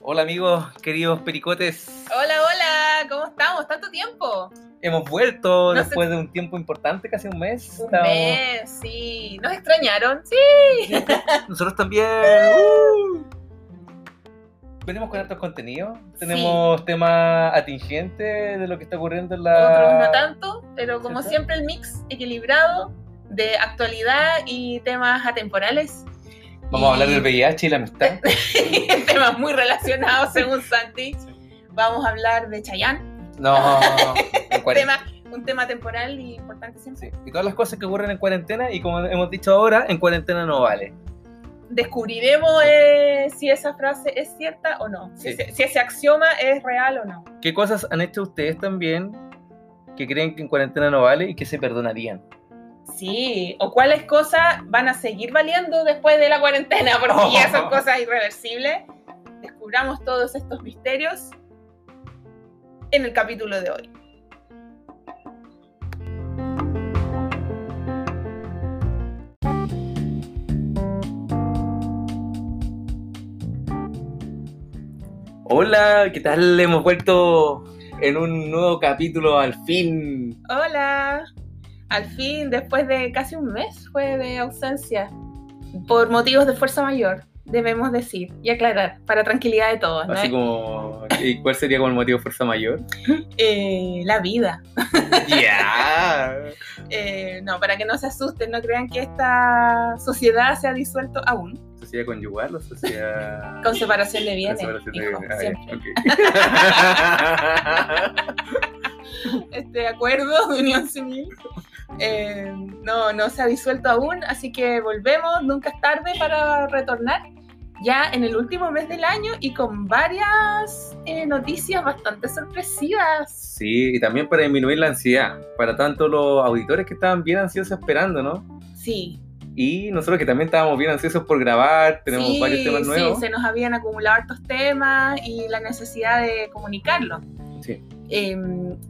Hola amigos, queridos pericotes. Hola, hola, ¿cómo estamos? ¿Tanto tiempo? Hemos vuelto después de un tiempo importante, casi un mes. Un mes, sí. ¿Nos extrañaron? Sí. Nosotros también. ¡uh! Venimos con hartos contenidos. Tenemos temas atingentes de lo que está ocurriendo en la. Otros no tanto, pero como ¿Cierto? siempre el mix equilibrado de actualidad y temas atemporales. Vamos a hablar Y- del VIH y la amistad. temas muy relacionados según Santi. Vamos a hablar de Chayanne, No, cuarentena. tema, un tema temporal y importante siempre. Sí, Y todas las cosas que ocurren en cuarentena, y como hemos dicho ahora, en cuarentena no vale. Descubriremos eh, si esa frase es cierta o no, si, Sí. ese, si ese axioma es real o no. ¿Qué cosas han hecho ustedes también que creen que en cuarentena no vale y que se perdonarían? Sí, o cuáles cosas van a seguir valiendo después de la cuarentena, porque Oh. ya son cosas irreversibles. Descubramos todos estos misterios en el capítulo de hoy. Hola, ¿qué tal? Hemos vuelto en un nuevo capítulo al fin. Hola, al fin, después de casi un mes fue de ausencia, por motivos de fuerza mayor, debemos decir y aclarar, para tranquilidad de todos, ¿no? Así como, ¿y cuál sería como el motivo de fuerza mayor? Eh, la vida. Ya. Eh, no, para que no se asusten, no crean que esta sociedad se ha disuelto aún. ¿Sociedad conyugal o sociedad...? Con separación de con bienes, separación de hijo? Ah, siempre. ya, ok. Este acuerdo de unión civil eh, no, no se ha disuelto aún, así que volvemos, nunca es tarde para retornar ya en el último mes del año y con varias eh, noticias bastante sorpresivas. Sí, y también para disminuir la ansiedad, para tanto los auditores que estaban bien ansiosos esperando, ¿no? Sí, Y nosotros que también estábamos bien ansiosos por grabar, tenemos sí, varios temas nuevos. Sí, se nos habían acumulado hartos temas y la necesidad de comunicarlos. Sí. Eh,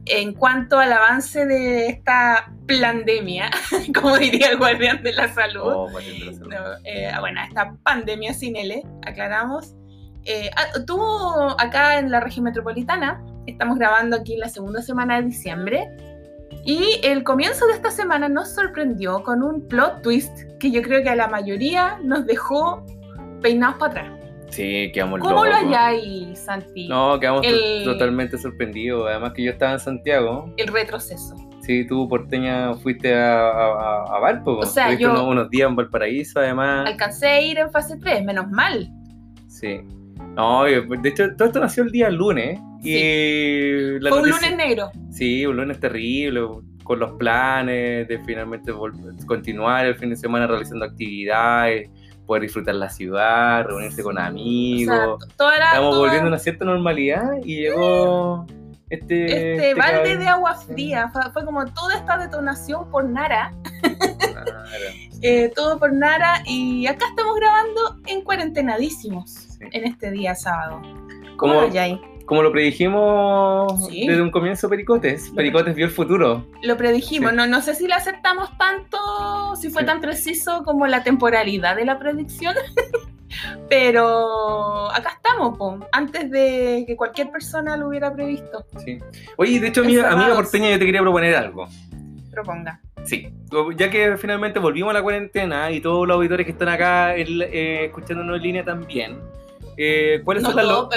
en cuanto al avance de esta pandemia, como diría el guardián de la salud, Oh, no, eh, bueno, esta pandemia sin L, aclaramos, eh, ah, tuvo acá en la región metropolitana, estamos grabando aquí la segunda semana de diciembre, y el comienzo de esta semana nos sorprendió con un plot twist que yo creo que a la mayoría nos dejó peinados para atrás. Sí, quedamos ¿Cómo lo locos. halláis, Santi? No, quedamos El- totalmente sorprendidos. Además que yo estaba en Santiago. El retroceso. Sí, tú, porteña, fuiste a, a, a Valpo. O sea, Tuviste yo- unos, unos días en Valparaíso, además. Alcancé a ir en fase 3, menos mal. Sí. No, de hecho, todo esto nació el día lunes. Y la Fue un lunes negro. Sí, un lunes terrible, con los planes de finalmente continuar el fin de semana realizando actividades, poder disfrutar la ciudad, reunirse con O amigos. sea, toda la, Estamos toda- volviendo a una cierta normalidad y llegó este... este este balde cabrón. de agua fría. Fue, fue como toda esta detonación por Nara. Eh, todo por Nara. Y acá estamos grabando en cuarentenadísimos sí. en este día sábado. ¿Cómo? Como lo predijimos Sí. desde un comienzo Pericotes, Pericotes vio el futuro. Lo predijimos. Sí. No, no sé si le aceptamos tanto, si fue Sí. tan preciso como la temporalidad de la predicción. Pero acá estamos, po, antes de que cualquier persona lo hubiera previsto. Sí. Oye, de hecho, amiga, amiga porteña, yo te quería proponer algo. Proponga. Sí, ya que finalmente volvimos a la cuarentena y todos los auditores que están acá eh, escuchándonos en línea también, eh, ¿cuáles No, son las... no,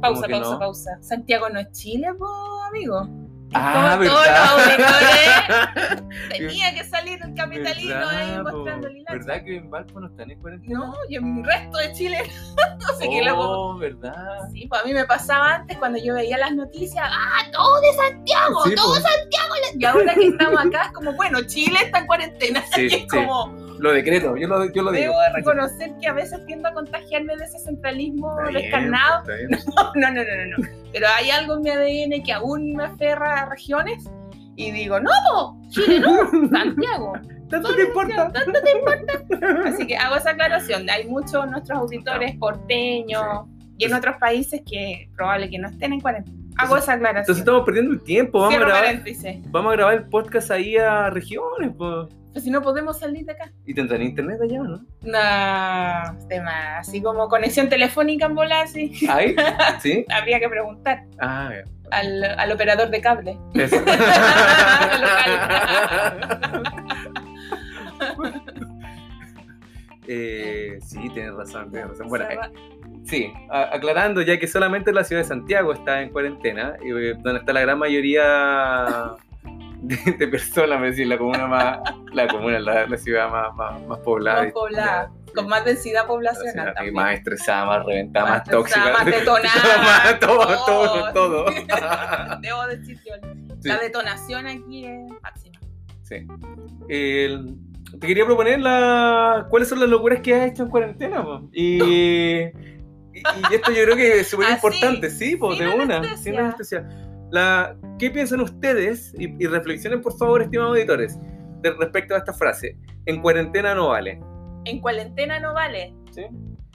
pausa, pausa, pausa. Santiago no es Chile, po, amigo. Ah, Como todos ¿verdad? los tenía que salir el capitalino ahí ¿Verdad, mostrando el hilacho. ¿Verdad que en Valpo no están en cuarentena? No, y en el resto de Chile, no sé qué loco. Oh, ¿verdad? Sí, pues a mí me pasaba antes cuando yo veía las noticias, ¡ah, todo de Santiago! Sí, todo pues. Santiago! Y ahora que estamos acá es como, bueno, Chile está en cuarentena. Sí, y es sí. como, Lo decreto, yo lo, yo lo digo. debo reconocer que a veces tiendo a contagiarme de ese centralismo bien, descarnado. No, no, no, no, no. Pero hay algo en mi ADN que aún me aferra a regiones y digo, no, po, Chile no, Santiago. ¿Tanto te importa? ¿Tanto te importa? Así que hago esa aclaración. Hay muchos nuestros auditores porteños y en otros países que probable que no estén en cuarentena. Hago esa aclaración. Entonces estamos perdiendo el tiempo. Vamos a, grabar, paréntesis. vamos a grabar el podcast ahí a regiones. po. Pues si no podemos salir de acá. ¿Y tendrán internet allá o no? No, tema, así como conexión telefónica en bola, sí. ¿Ahí? ¿Sí? Habría que preguntar Ah, al, al operador de cable. Eso. Eh, sí, tienes razón, tienes razón. Bueno, eh, sí, aclarando, ya que solamente la ciudad de Santiago está en cuarentena, y, eh, donde está la gran mayoría de, de personas, me decir, la comuna más, la comuna, la, la ciudad más, más, más poblada. Más poblada, con más densidad poblacional también. más estresada, más reventada, más, tóxica. más detonada, Más todo, todo, todo. Debo decir Sí. la detonación aquí es máxima. Sí. El- te quería proponer la, cuáles son las locuras que has hecho en cuarentena. po? Y, y, y esto yo creo que es súper Así, importante, sí, po, de una, anestesia. sin anestesia. La, ¿Qué piensan ustedes? Y, y reflexionen, por favor, estimados auditores, de, respecto a esta frase. En cuarentena no vale. En cuarentena no vale. ¿Sí?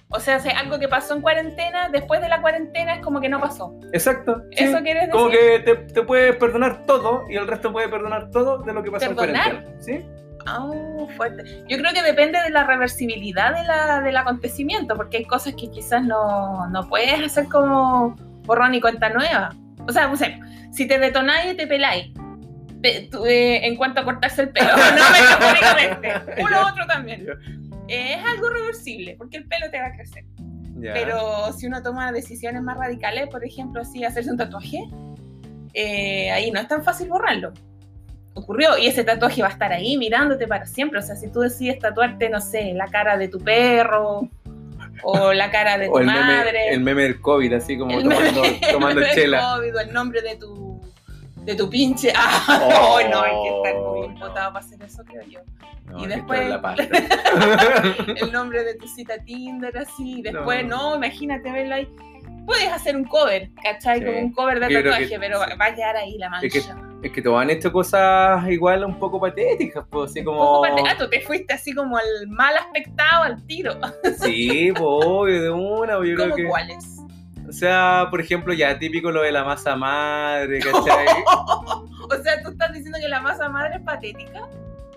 O sea, si algo que pasó en cuarentena, después de la cuarentena es como que no pasó. Exacto. sí. ¿Eso quieres decir? Como que te, te puedes perdonar todo y el resto puede perdonar todo de lo que pasó ¿Perdonar? en cuarentena. ¿Sí? Ah, fuerte. Yo creo que depende de la reversibilidad de la, del acontecimiento, porque hay cosas que quizás no, no puedes hacer como borrón y cuenta nueva. O sea, sé, si te detonáis y te peláis, tú, eh, en cuanto a cortarse el pelo, no metafóricamente, uno otro también. Eh, es algo reversible, porque el pelo te va a crecer. Ya. Pero si uno toma decisiones más radicales, por ejemplo, así hacerse un tatuaje, eh, ahí no es tan fácil borrarlo. Ocurrió y ese tatuaje va a estar ahí mirándote para siempre. O sea, si tú decides tatuarte, no sé, la cara de tu perro o la cara de tu O el meme, madre, el meme del COVID, así como el tomando, meme- tomando el chela. COVID, o el nombre de tu, de tu pinche. Ah, no, no, hay que estar muy Oh, impotado para hacer eso, creo yo. No, y después- la pasta. el nombre de tu cita Tinder, así. Después, No. no, imagínate verlo ahí. Puedes hacer un cover, ¿cachai? Sí. Como un cover de tatuaje, que- pero va sí. va a quedar ahí la mancha. Es que- Es que han hecho cosas igual un poco patéticas, pues así Un como. poco parte- ah, tú te fuiste así como al mal aspectado al tiro. Sí, pues obvio, de una, yo creo ¿Cómo que. cuáles? O sea, por ejemplo, ya típico lo de la masa madre, ¿cachai? o sea, tú estás diciendo que la masa madre es patética.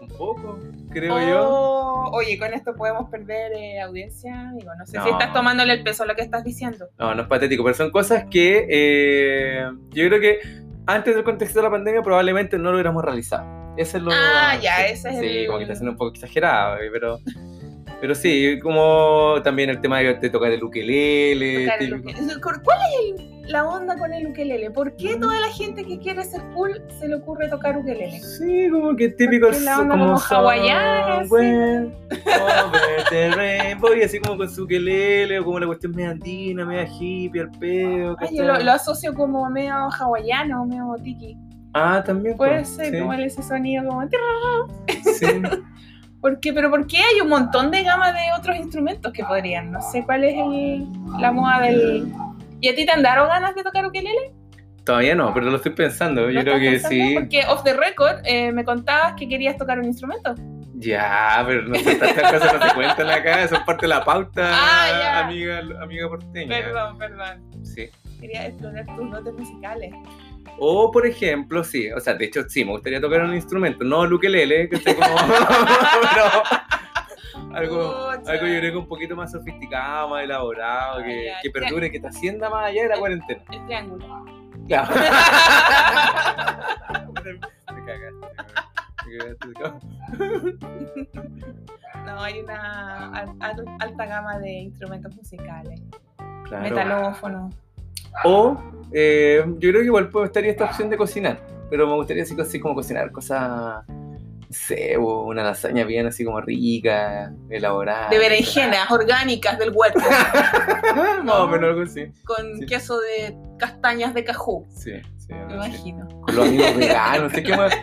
un poco, creo yo. Oh, Oye, con esto podemos perder eh, audiencia. Digo, no sé si estás tomándole el peso a lo que estás diciendo. No, no es patético, pero son cosas que eh, yo creo que antes del contexto de la pandemia probablemente no lo hubiéramos realizado. Ese es lo. Ah, ya, sí, ese es Sí, el- como que está siendo un poco exagerado, eh, pero. Pero sí, como también el tema de, de tocar el ukelele. Tocar el ukelele. ¿Cuál es el- la onda con el ukelele? ¿Por qué toda la gente que quiere ser cool se le ocurre tocar ukelele? Sí, como que típico la onda como hawaiana, over the rainbow, y así como con su ukelele, o como la cuestión media andina, media hippie, al pedo. Ay, yo lo, lo asocio como medio hawaiano, medio tiki. Ah, también. Puede pues, ser sí, como ese sonido como... sí. ¿Por qué? Pero ¿por qué hay un montón de gama de otros instrumentos que podrían? No sé cuál es el- la moda del... ¿Y a ti te han dado ganas de tocar ukelele? Todavía no, pero lo estoy pensando. Yo ¿Lo creo que sí. Porque off the record eh, me contabas que querías tocar un instrumento. Ya, pero no estas cosas no se cuentan acá, son parte de la pauta, Ah, amiga, amiga porteña. Perdón, perdón. Sí. Quería explorar tus dotes musicales. O, por ejemplo, sí, o sea, de hecho, sí, me gustaría tocar un instrumento, no el ukelele, que esté como... pero algo, Pucha. algo yo creo que un poquito más sofisticado, más elaborado, que, Ah, ya. que perdure, que te ascienda más allá de la cuarentena. El triángulo. Claro. Me cagaste. No, hay una al- al- alta gama de instrumentos musicales. Claro. Metalófono. O eh, yo creo que igual puede estar esta opción de cocinar, pero me gustaría así, así como cocinar cosas, sé, una lasaña bien así como rica, elaborada. De berenjenas orgánicas del huerto. Más o menos algo así. con Sí. queso de castañas de cajú. Sí, sí. Me imagino. Con los amigos veganos, qué más.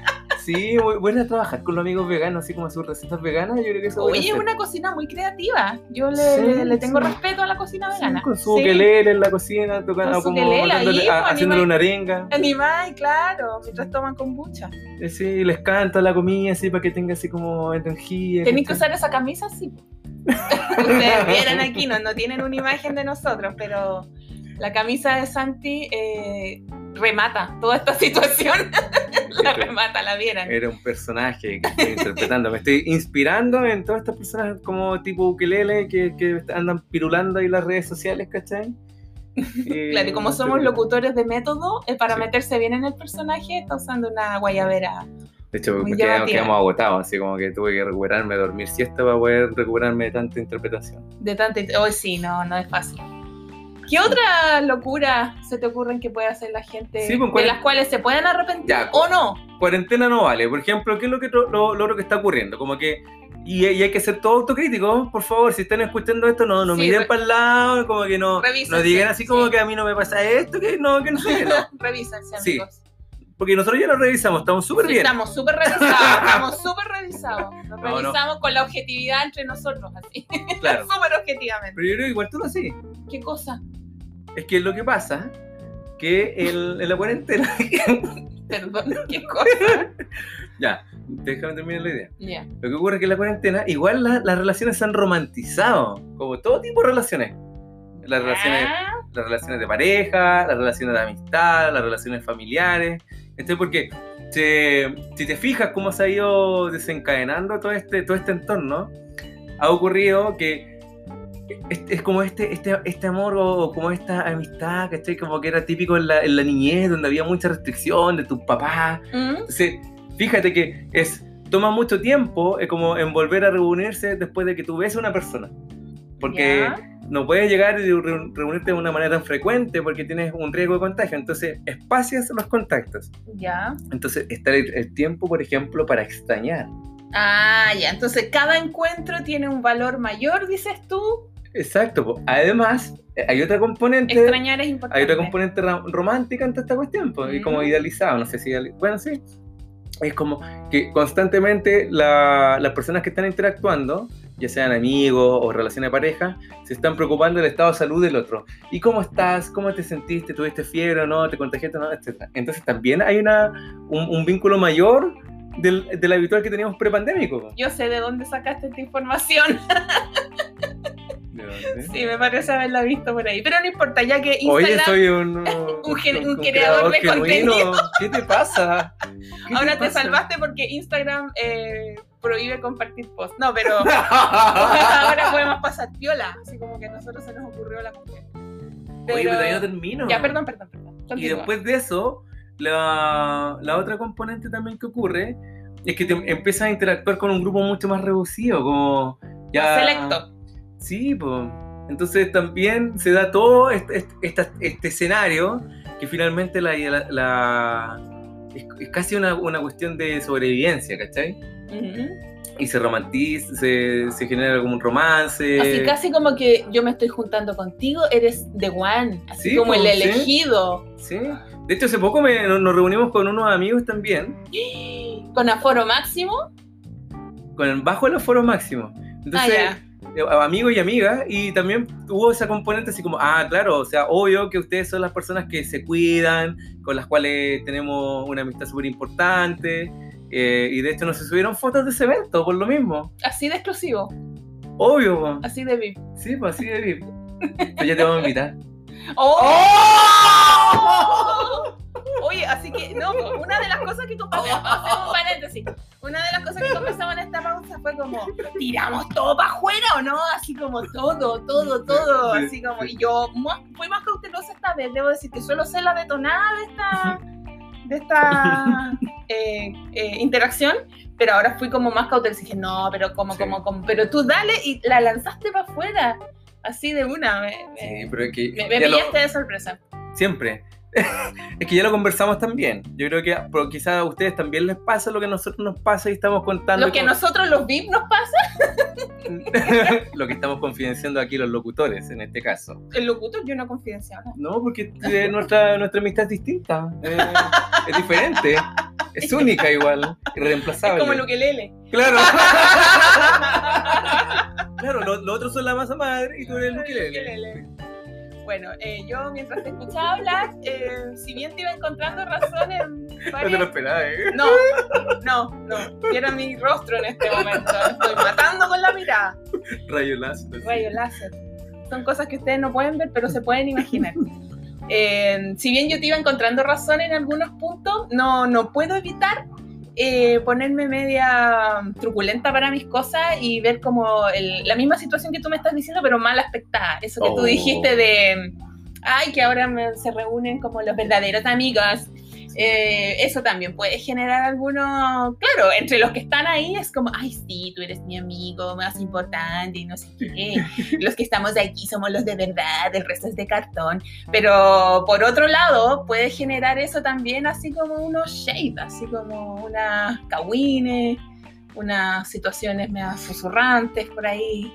Sí, voy, a trabajar con los amigos veganos, así como sus recetas veganas, yo creo que eso a Oye, es una cocina muy creativa. Yo le, Sí, le- le tengo sí. respeto a la cocina Sí, vegana. con su Sí. ukelele en la cocina, tocando como ahí, dándole- pues, a- haciéndole una arenga. Animal, claro, mientras toman kombucha. Eh, Sí, les canta la comida así para que tenga así como energía. Tenéis que usar esa camisa, sí. Ustedes vieran aquí, no, no tienen una imagen de nosotros, pero la camisa de Santi, eh, remata toda esta situación. la remata, la vieran. Era un personaje que estoy interpretando. Me estoy inspirando en todas estas personas como tipo ukelele que, que andan pirulando ahí las redes sociales, ¿cachai? claro, y como somos locutores de método, eh, para meterse bien en el personaje, está usando una guayabera. De hecho, quedamos, quedamos agotados, así como que tuve que recuperarme, dormir siesta para poder recuperarme de tanta interpretación. De tanta. Hoy sí, no, no es fácil. ¿Qué otra locura se te ocurren que puede hacer la gente pues, de las cuales se pueden arrepentir o no? Cuarentena no vale. Por ejemplo, ¿qué es lo que, lo, lo que está ocurriendo? Como que y, hay que ser todo autocrítico, por favor, si están escuchando esto, no, no miren para el lado, como que no, no digan así como que a mí no me pasa esto, que no, que no sé. No. Revísense, amigos. Porque nosotros ya lo revisamos, estamos súper bien. Estamos súper revisados, estamos súper revisados. Nos revisamos con la objetividad entre nosotros, así. Claro. súper objetivamente. Pero yo creo que igual tú lo así. ¿Qué cosa? Es que lo que pasa, que el, en la cuarentena... Perdón, ¿qué cosa? ya, déjame terminar la idea. Lo que ocurre es que en la cuarentena, igual las relaciones se han romantizado, como todo tipo de relaciones. Las relaciones, ah. las relaciones de pareja, las relaciones de amistad, las relaciones familiares. Entonces, porque si te fijas cómo se ha ido desencadenando todo este, todo este entorno, ha ocurrido que es, como este, este, este amor o como esta amistad, ¿cachai? Como que era típico en la, en la niñez, donde había mucha restricción de tus papás. Mm. Entonces, fíjate que es toma mucho tiempo es como en volver a reunirse después de que tú ves a una persona. Porque no puedes llegar y reunirte de una manera tan frecuente porque tienes un riesgo de contagio. Entonces, espacias los contactos. Ya. Entonces, está el, tiempo, por ejemplo, para extrañar. Ah, ya. Entonces, cada encuentro tiene un valor mayor, dices tú. Exacto. Además, eh, hay otra componente. Extrañar es importante. Hay otra componente romántica toda esta cuestión, y como idealizado. No sé si. Bueno, sí es como que constantemente las personas que están interactuando, ya sean amigos o relaciones de pareja, se están preocupando del estado de salud del otro. ¿Y cómo estás? ¿Cómo te sentiste? ¿Tuviste fiebre o no? ¿Te contagiaste o no? Etcétera. Entonces también hay una, un, vínculo mayor del, del, habitual que teníamos prepandémico. Yo sé de dónde sacaste esta información. Sí, me parece haberla visto por ahí. Pero no importa, ya que Instagram... Oye, soy un, un, creador, de contenido. ¿Qué te pasa? Ahora te, salvaste porque Instagram eh, prohíbe compartir posts. No, pero ahora podemos pasar piola. Así como que a nosotros se nos ocurrió la cuestión. Pero... Oye, pero todavía no termino. Ya, perdón, perdón, perdón. Y después de eso, la, la otra componente también que ocurre es que te empiezas a interactuar con un grupo mucho más reducido, como ya... Selecto Sí, pues. Entonces también se da todo este, este, este escenario que finalmente la, la, es, casi una, una, cuestión de sobrevivencia, ¿cachai? Y se romantiza, se, se, genera como un romance. Así casi como que yo me estoy juntando contigo, eres The One, así como el elegido. Sí. De hecho, hace poco nos reunimos con unos amigos también. ¿Con aforo máximo? Con bajo el aforo máximo. Entonces, ah, eh, amigos y amigas, y también hubo esa componente así como, ah, claro, o sea, obvio que ustedes son las personas que se cuidan, con las cuales tenemos una amistad súper importante, eh, y de hecho no se subieron fotos de ese evento, por lo mismo. Así de exclusivo. Obvio, Así de VIP. Sí, pues así de VIP. pues ya te vamos a invitar. ¡Oh! ¡Oh! Oye, así que, no, una de las cosas que conversamos, un paréntesis, una de las cosas que conversamos en esta pausa fue como, ¿tiramos todo para afuera o no? Así como todo, todo, todo, así como, y yo fui más cautelosa esta vez, debo decir que solo sé la detonada de esta, de esta eh, eh, interacción, pero ahora fui como más cautelosa, y dije, no, pero como, como, como, pero tú dale y la lanzaste para afuera, así de una, me, sí, pero es que me, me pillaste de sorpresa. Siempre, es que ya lo conversamos también. Yo creo que pero quizás a ustedes también les pasa lo que a nosotros nos pasa y estamos contando. Lo que a nosotros los VIP nos pasa. lo que estamos confidenciando aquí los locutores, en este caso. El locutor yo no confidenciaba. No, porque eh, nuestra, nuestra amistad es distinta. Eh, es diferente. Es única igual. Irreemplazable. Es como lo que lele. Claro. claro, los lo otros son la masa madre y tú eres el ukelele. Bueno, eh, yo mientras te escuchaba hablar, eh, si bien te iba encontrando razones. No te lo esperaba, ¿eh? No, no, no. Era mi rostro en este momento. Estoy matando con la mirada. Rayo láser. Rayo láser. Son cosas que ustedes no pueden ver, pero se pueden imaginar. Eh, si bien yo te iba encontrando razón en algunos puntos, no, no puedo evitar eh, ponerme media truculenta para mis cosas y ver como el- la misma situación que tú me estás diciendo, pero mal aspectada. Eso que tú Oh. dijiste de, ay, que ahora me- se reúnen como los verdaderos amigos. Eh, eso también puede generar algunos, claro, entre los que están ahí es como, ay, sí, tú eres mi amigo más importante y no sé qué. Los que estamos aquí somos los de verdad, el resto es de cartón. Pero por otro lado, puede generar eso también así como unos shade, así como unas cagüines, unas situaciones medio susurrantes por ahí.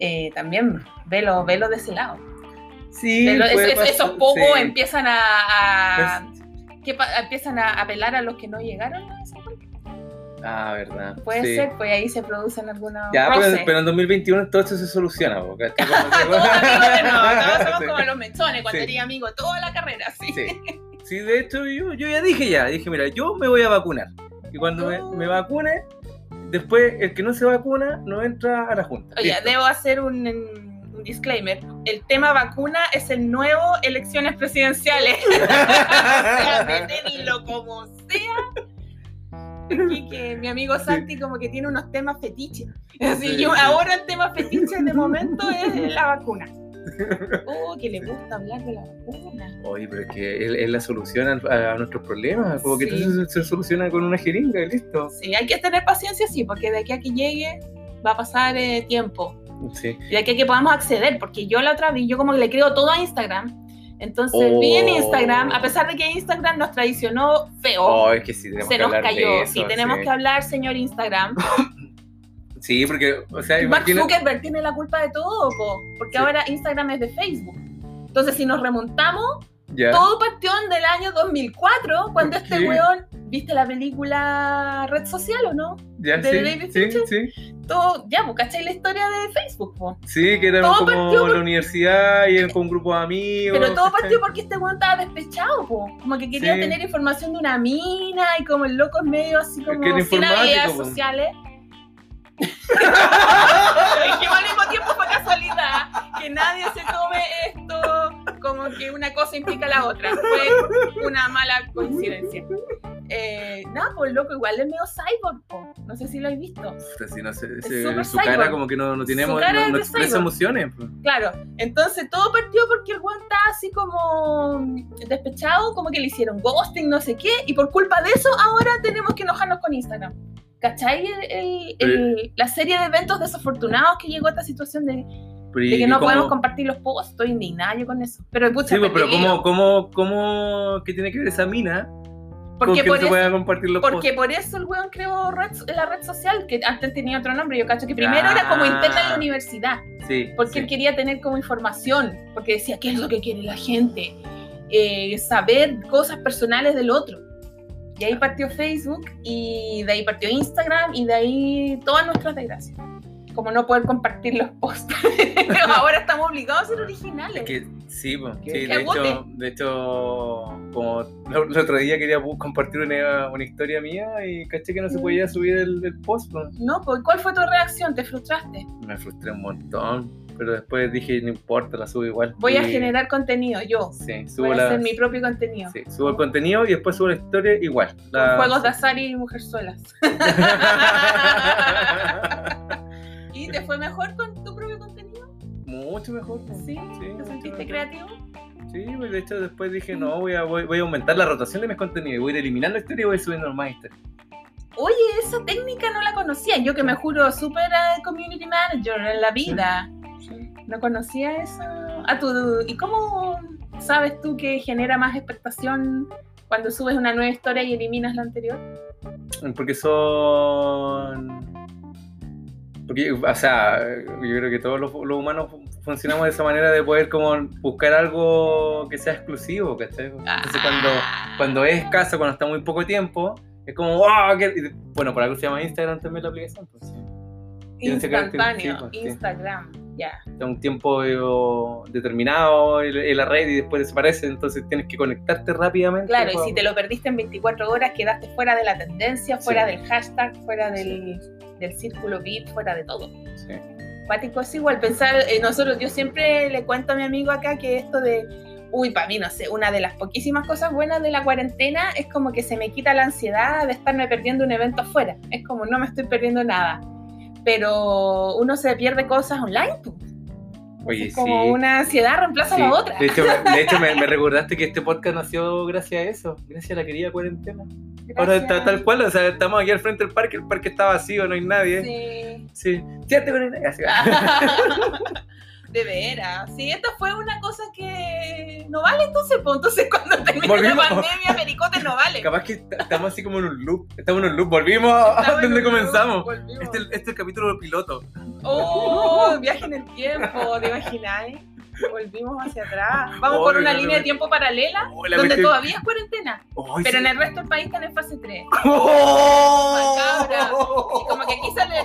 Eh, también velo, velo de ese lado. Sí, Velo- es- es- esos pocos sí. empiezan a, a- que empiezan a apelar a los que no llegaron a. Ah, verdad. Puede sí. ser, pues ahí se producen algunos Ya, pero, pero en 2021 todo esto se soluciona. Todos amigos de nuevo, todos somos Sí. como los mechones cuando Sí. eres amigo toda la carrera, sí. Sí. De hecho yo, yo ya dije ya, dije, mira, yo me voy a vacunar. Y cuando me, me vacune, después el que no se vacuna no entra a la junta. Oye, Listo. debo hacer un, un disclaimer. El tema vacuna es el nuevo elecciones presidenciales. o sea, métenlo como sea. Aquí que mi amigo Santi como que tiene unos temas fetiches. Así, Sí, yo, sí. ahora el tema fetiche de momento es la vacuna. Oh, que le gusta hablar de la vacuna. Oye, pero es que es, es la solución a, a nuestros problemas. Como que todo se, se soluciona con una jeringa y listo. Sí, hay que tener paciencia, sí, porque de aquí a que llegue va a pasar eh, tiempo. Sí. Y aquí que podamos acceder, porque yo la otra vez, yo como que le creo todo a Instagram. Entonces vi en Oh. Instagram, a pesar de que Instagram nos traicionó feo, Oh, es que sí, tenemos se que nos hablar cayó. de eso. sí, tenemos sí. que hablar, señor Instagram. Sí, porque, o sea, Mark imagina- Zuckerberg tiene la culpa de todo, po, porque Sí. ahora Instagram es de Facebook. Entonces, si nos remontamos, todo partió del año 2004, cuando ¿Por este weón, ¿viste la película Red Social o no? ya, de sí, David sí, Fincher? sí. Todo, ya, pues, ¿cachai la historia de Facebook? po? Sí, que era Todo como partió por- la universidad y con un grupo de amigos. Pero todo ¿cachai? partió porque este weón estaba despechado, po. como que quería Sí. tener información de una mina y como el loco es medio así como sin habilidades po. sociales. Es que al mismo tiempo fue casualidad que nadie se tome esto como que una cosa implica la otra. Fue una mala coincidencia. Eh, no, pues loco, igual es medio cyborg, po. no sé si lo habéis visto. Sí, no sé, Es su cara cyborg. como que no, no tiene cara no, no expresa emociones. Claro, entonces todo partió porque el weón estaba así como despechado, como que le hicieron ghosting, no sé qué, y por culpa de eso ahora tenemos que enojarnos con Instagram. ¿Cachai? El- la serie de eventos desafortunados que llegó a esta situación de, de ¿y que no cómo- podemos compartir los posts. Estoy indignada yo con eso. Pero, pucha, Sí, pues, pero ¿cómo, cómo, cómo, qué tiene que ver esa mina Porque que por no eso- pueda compartir los Porque posts? por eso el weón creó red- la red social, que antes tenía otro nombre. Yo cacho que primero Ah. era como interna en la universidad. Sí, porque sí. él quería tener como información, porque decía, ¿qué es lo que quiere la gente? Eh, saber cosas personales del otro. Y ahí partió Facebook, y de ahí partió Instagram, y de ahí todas nuestras desgracias. Como no poder compartir los posts. Ahora estamos obligados a ser originales. Es que sí, pues, de hecho, de hecho, como el otro día quería compartir una, una historia mía y caché que no se Mm. podía subir el, el post. pues. No, pues, ¿cuál fue tu reacción? ¿Te frustraste? Me frustré un montón, pero después dije, no importa, la subo igual. Voy a generar contenido, yo. Sí, subo, Voy a la, hacer mi propio contenido. sí, subo el contenido y después subo la historia igual. La- Juegos de azar y mujerzuelas. ¿Y te fue mejor con tu propio contenido? Mucho mejor. pues. ¿Sí? Sí, ¿Te sentiste mejor. creativo? Sí, pues, de hecho después dije, no, voy a, voy, voy a aumentar la rotación de mis contenidos, voy a ir eliminando historias y voy subiendo más historias. Oye, esa técnica no la conocía. Yo que me juro súper eh, community manager en la vida. No conocía eso. Ah, tú, ¿Y cómo sabes tú que genera más expectación cuando subes una nueva historia y eliminas la anterior? Porque son... Porque, o sea, yo creo que todos los, los humanos fu- funcionamos de esa manera de poder como buscar algo que sea exclusivo, ¿cachai? Entonces cuando, Ah. cuando es escaso, cuando está muy poco tiempo, es como, wow, qué-". Y, bueno, por algo se llama Instagram también la aplicación, pues sí. Instantáneo, sí, pues, sí. Ya. Está un tiempo determinado en, la red y después desaparece, entonces tienes que conectarte rápidamente. Claro, y para- si te lo perdiste en 24 horas, quedaste fuera de la tendencia, fuera Sí. del hashtag, fuera del, del círculo VIP, fuera de todo. Sí. Pático es igual, pensar, eh, nosotros, yo siempre le cuento a mi amigo acá que esto de Uy, para mí, no sé, una de las poquísimas cosas buenas de la cuarentena es como que se me quita la ansiedad de estarme perdiendo un evento afuera. Es como no me estoy perdiendo nada. Pero uno se pierde cosas online. Oye, Es como sí. una ansiedad reemplaza Sí. a la otra. De hecho, me, de hecho me, me recordaste que este podcast nació gracias a eso, gracias a la querida cuarentena. Ahora está tal cual, o sea, estamos aquí al frente del parque, el parque está vacío, no hay nadie. Sí. Sí. Siete cuarentena. Así. De veras. Sí, esta fue una cosa que no vale entonces, pues entonces cuando termine Volvimos. la pandemia, Pericote no vale. Capaz que est- estamos así como en un loop. Estamos en un loop. Volvimos a donde comenzamos. Este, este es el capítulo piloto. Oh, viaje en el tiempo, ¿te imagináis? Volvimos hacia atrás. Vamos Oh, por una no, no, línea de tiempo paralela Oh, la donde todavía es cuarentena, pero sí. en el resto del país están en fase 3. ¡Oh! Macabra. Y como que aquí sale,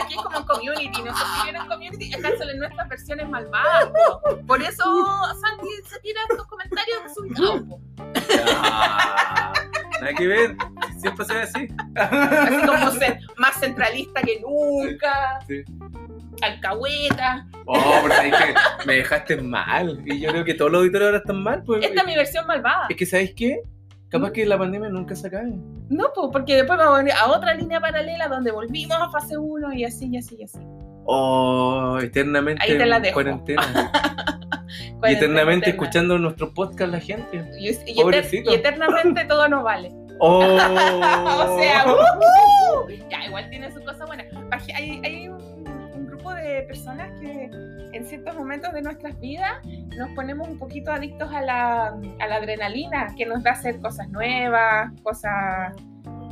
aquí es como en community, no sé si vieron community, acá salen nuestras versiones malvadas. po. Por eso Santi se tira estos comentarios desubicados. po. Ah, Nada que ver. Siempre se ve así. Así como ser más centralista que nunca, Sí. Alcahueta. Oh, pero sabes que me dejaste mal. Y yo creo que todos los auditores ahora están mal. Pues. Esta es mi versión malvada. Es que, ¿sabes qué? Capaz que la pandemia nunca se acabe. No, po, porque después vamos a venir a otra línea paralela donde volvimos a fase 1 y así, y así, y así. Oh, eternamente Ahí te la dejo. cuarentena. y eternamente eterna. escuchando nuestro podcast la gente. Y, y eter- Pobrecito. y eternamente todo nos vale. Oh. O sea, ¡uh! ya, igual tiene su cosa buena. Hay, grupo de personas que en ciertos momentos de nuestras vidas nos ponemos un poquito adictos a la, a la adrenalina, que nos da hacer cosas nuevas, cosas...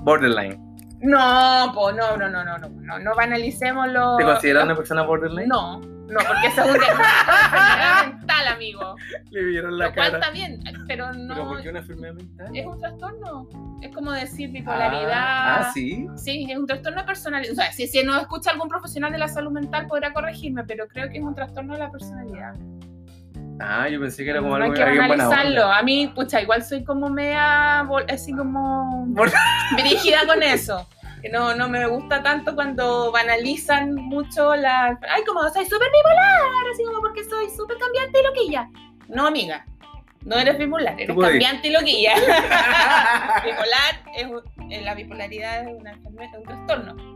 borderline. No, po, no, no, no, no, no, no, no banalicemos lo... ¿Te consideras una persona borderline? No, no, porque eso es un enfermedad mental, amigo. Le vieron la Lo cual cara. está bien, pero no... ¿Pero por qué una enfermedad mental? Es un trastorno. Es como decir bipolaridad. Ah, ah, sí. Sí, es un trastorno de personalidad. O sea, si, si nos escucha algún profesional de la salud mental podrá corregirme, pero creo que es un trastorno de la personalidad. Ah, yo pensé que era como no hay algo que alguien analizarlo. A mí, pucha, igual soy como mea, vol- así como dirigida con eso. Que no, no me gusta tanto cuando banalizan mucho la... Ay, como soy súper bipolar, así como porque soy súper cambiante y loquilla. No, amiga. No eres bipolar, eres cambiante y loquilla. bipolar es eh, la bipolaridad es una es un trastorno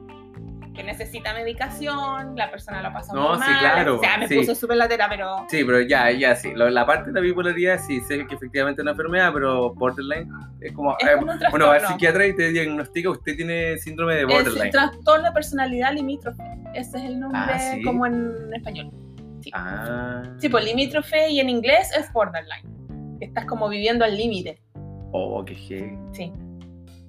que necesita medicación, la persona lo pasa No, muy sí, mal. claro, O sea, me sí. puso súper latera, pero Sí, pero ya, ya, sí. La parte de la bipolaridad sí sé que efectivamente es una enfermedad, pero borderline es como... es eh, como un trastorno. bueno, va al psiquiatra y te diagnostica, usted tiene síndrome de es borderline. trastorno de personalidad limítrofe. Ese es el nombre Ah, ¿sí? como en español. Ah. Sí, pues limítrofe y en inglés es borderline. Estás como viviendo al límite. Oh, qué heavy. Sí.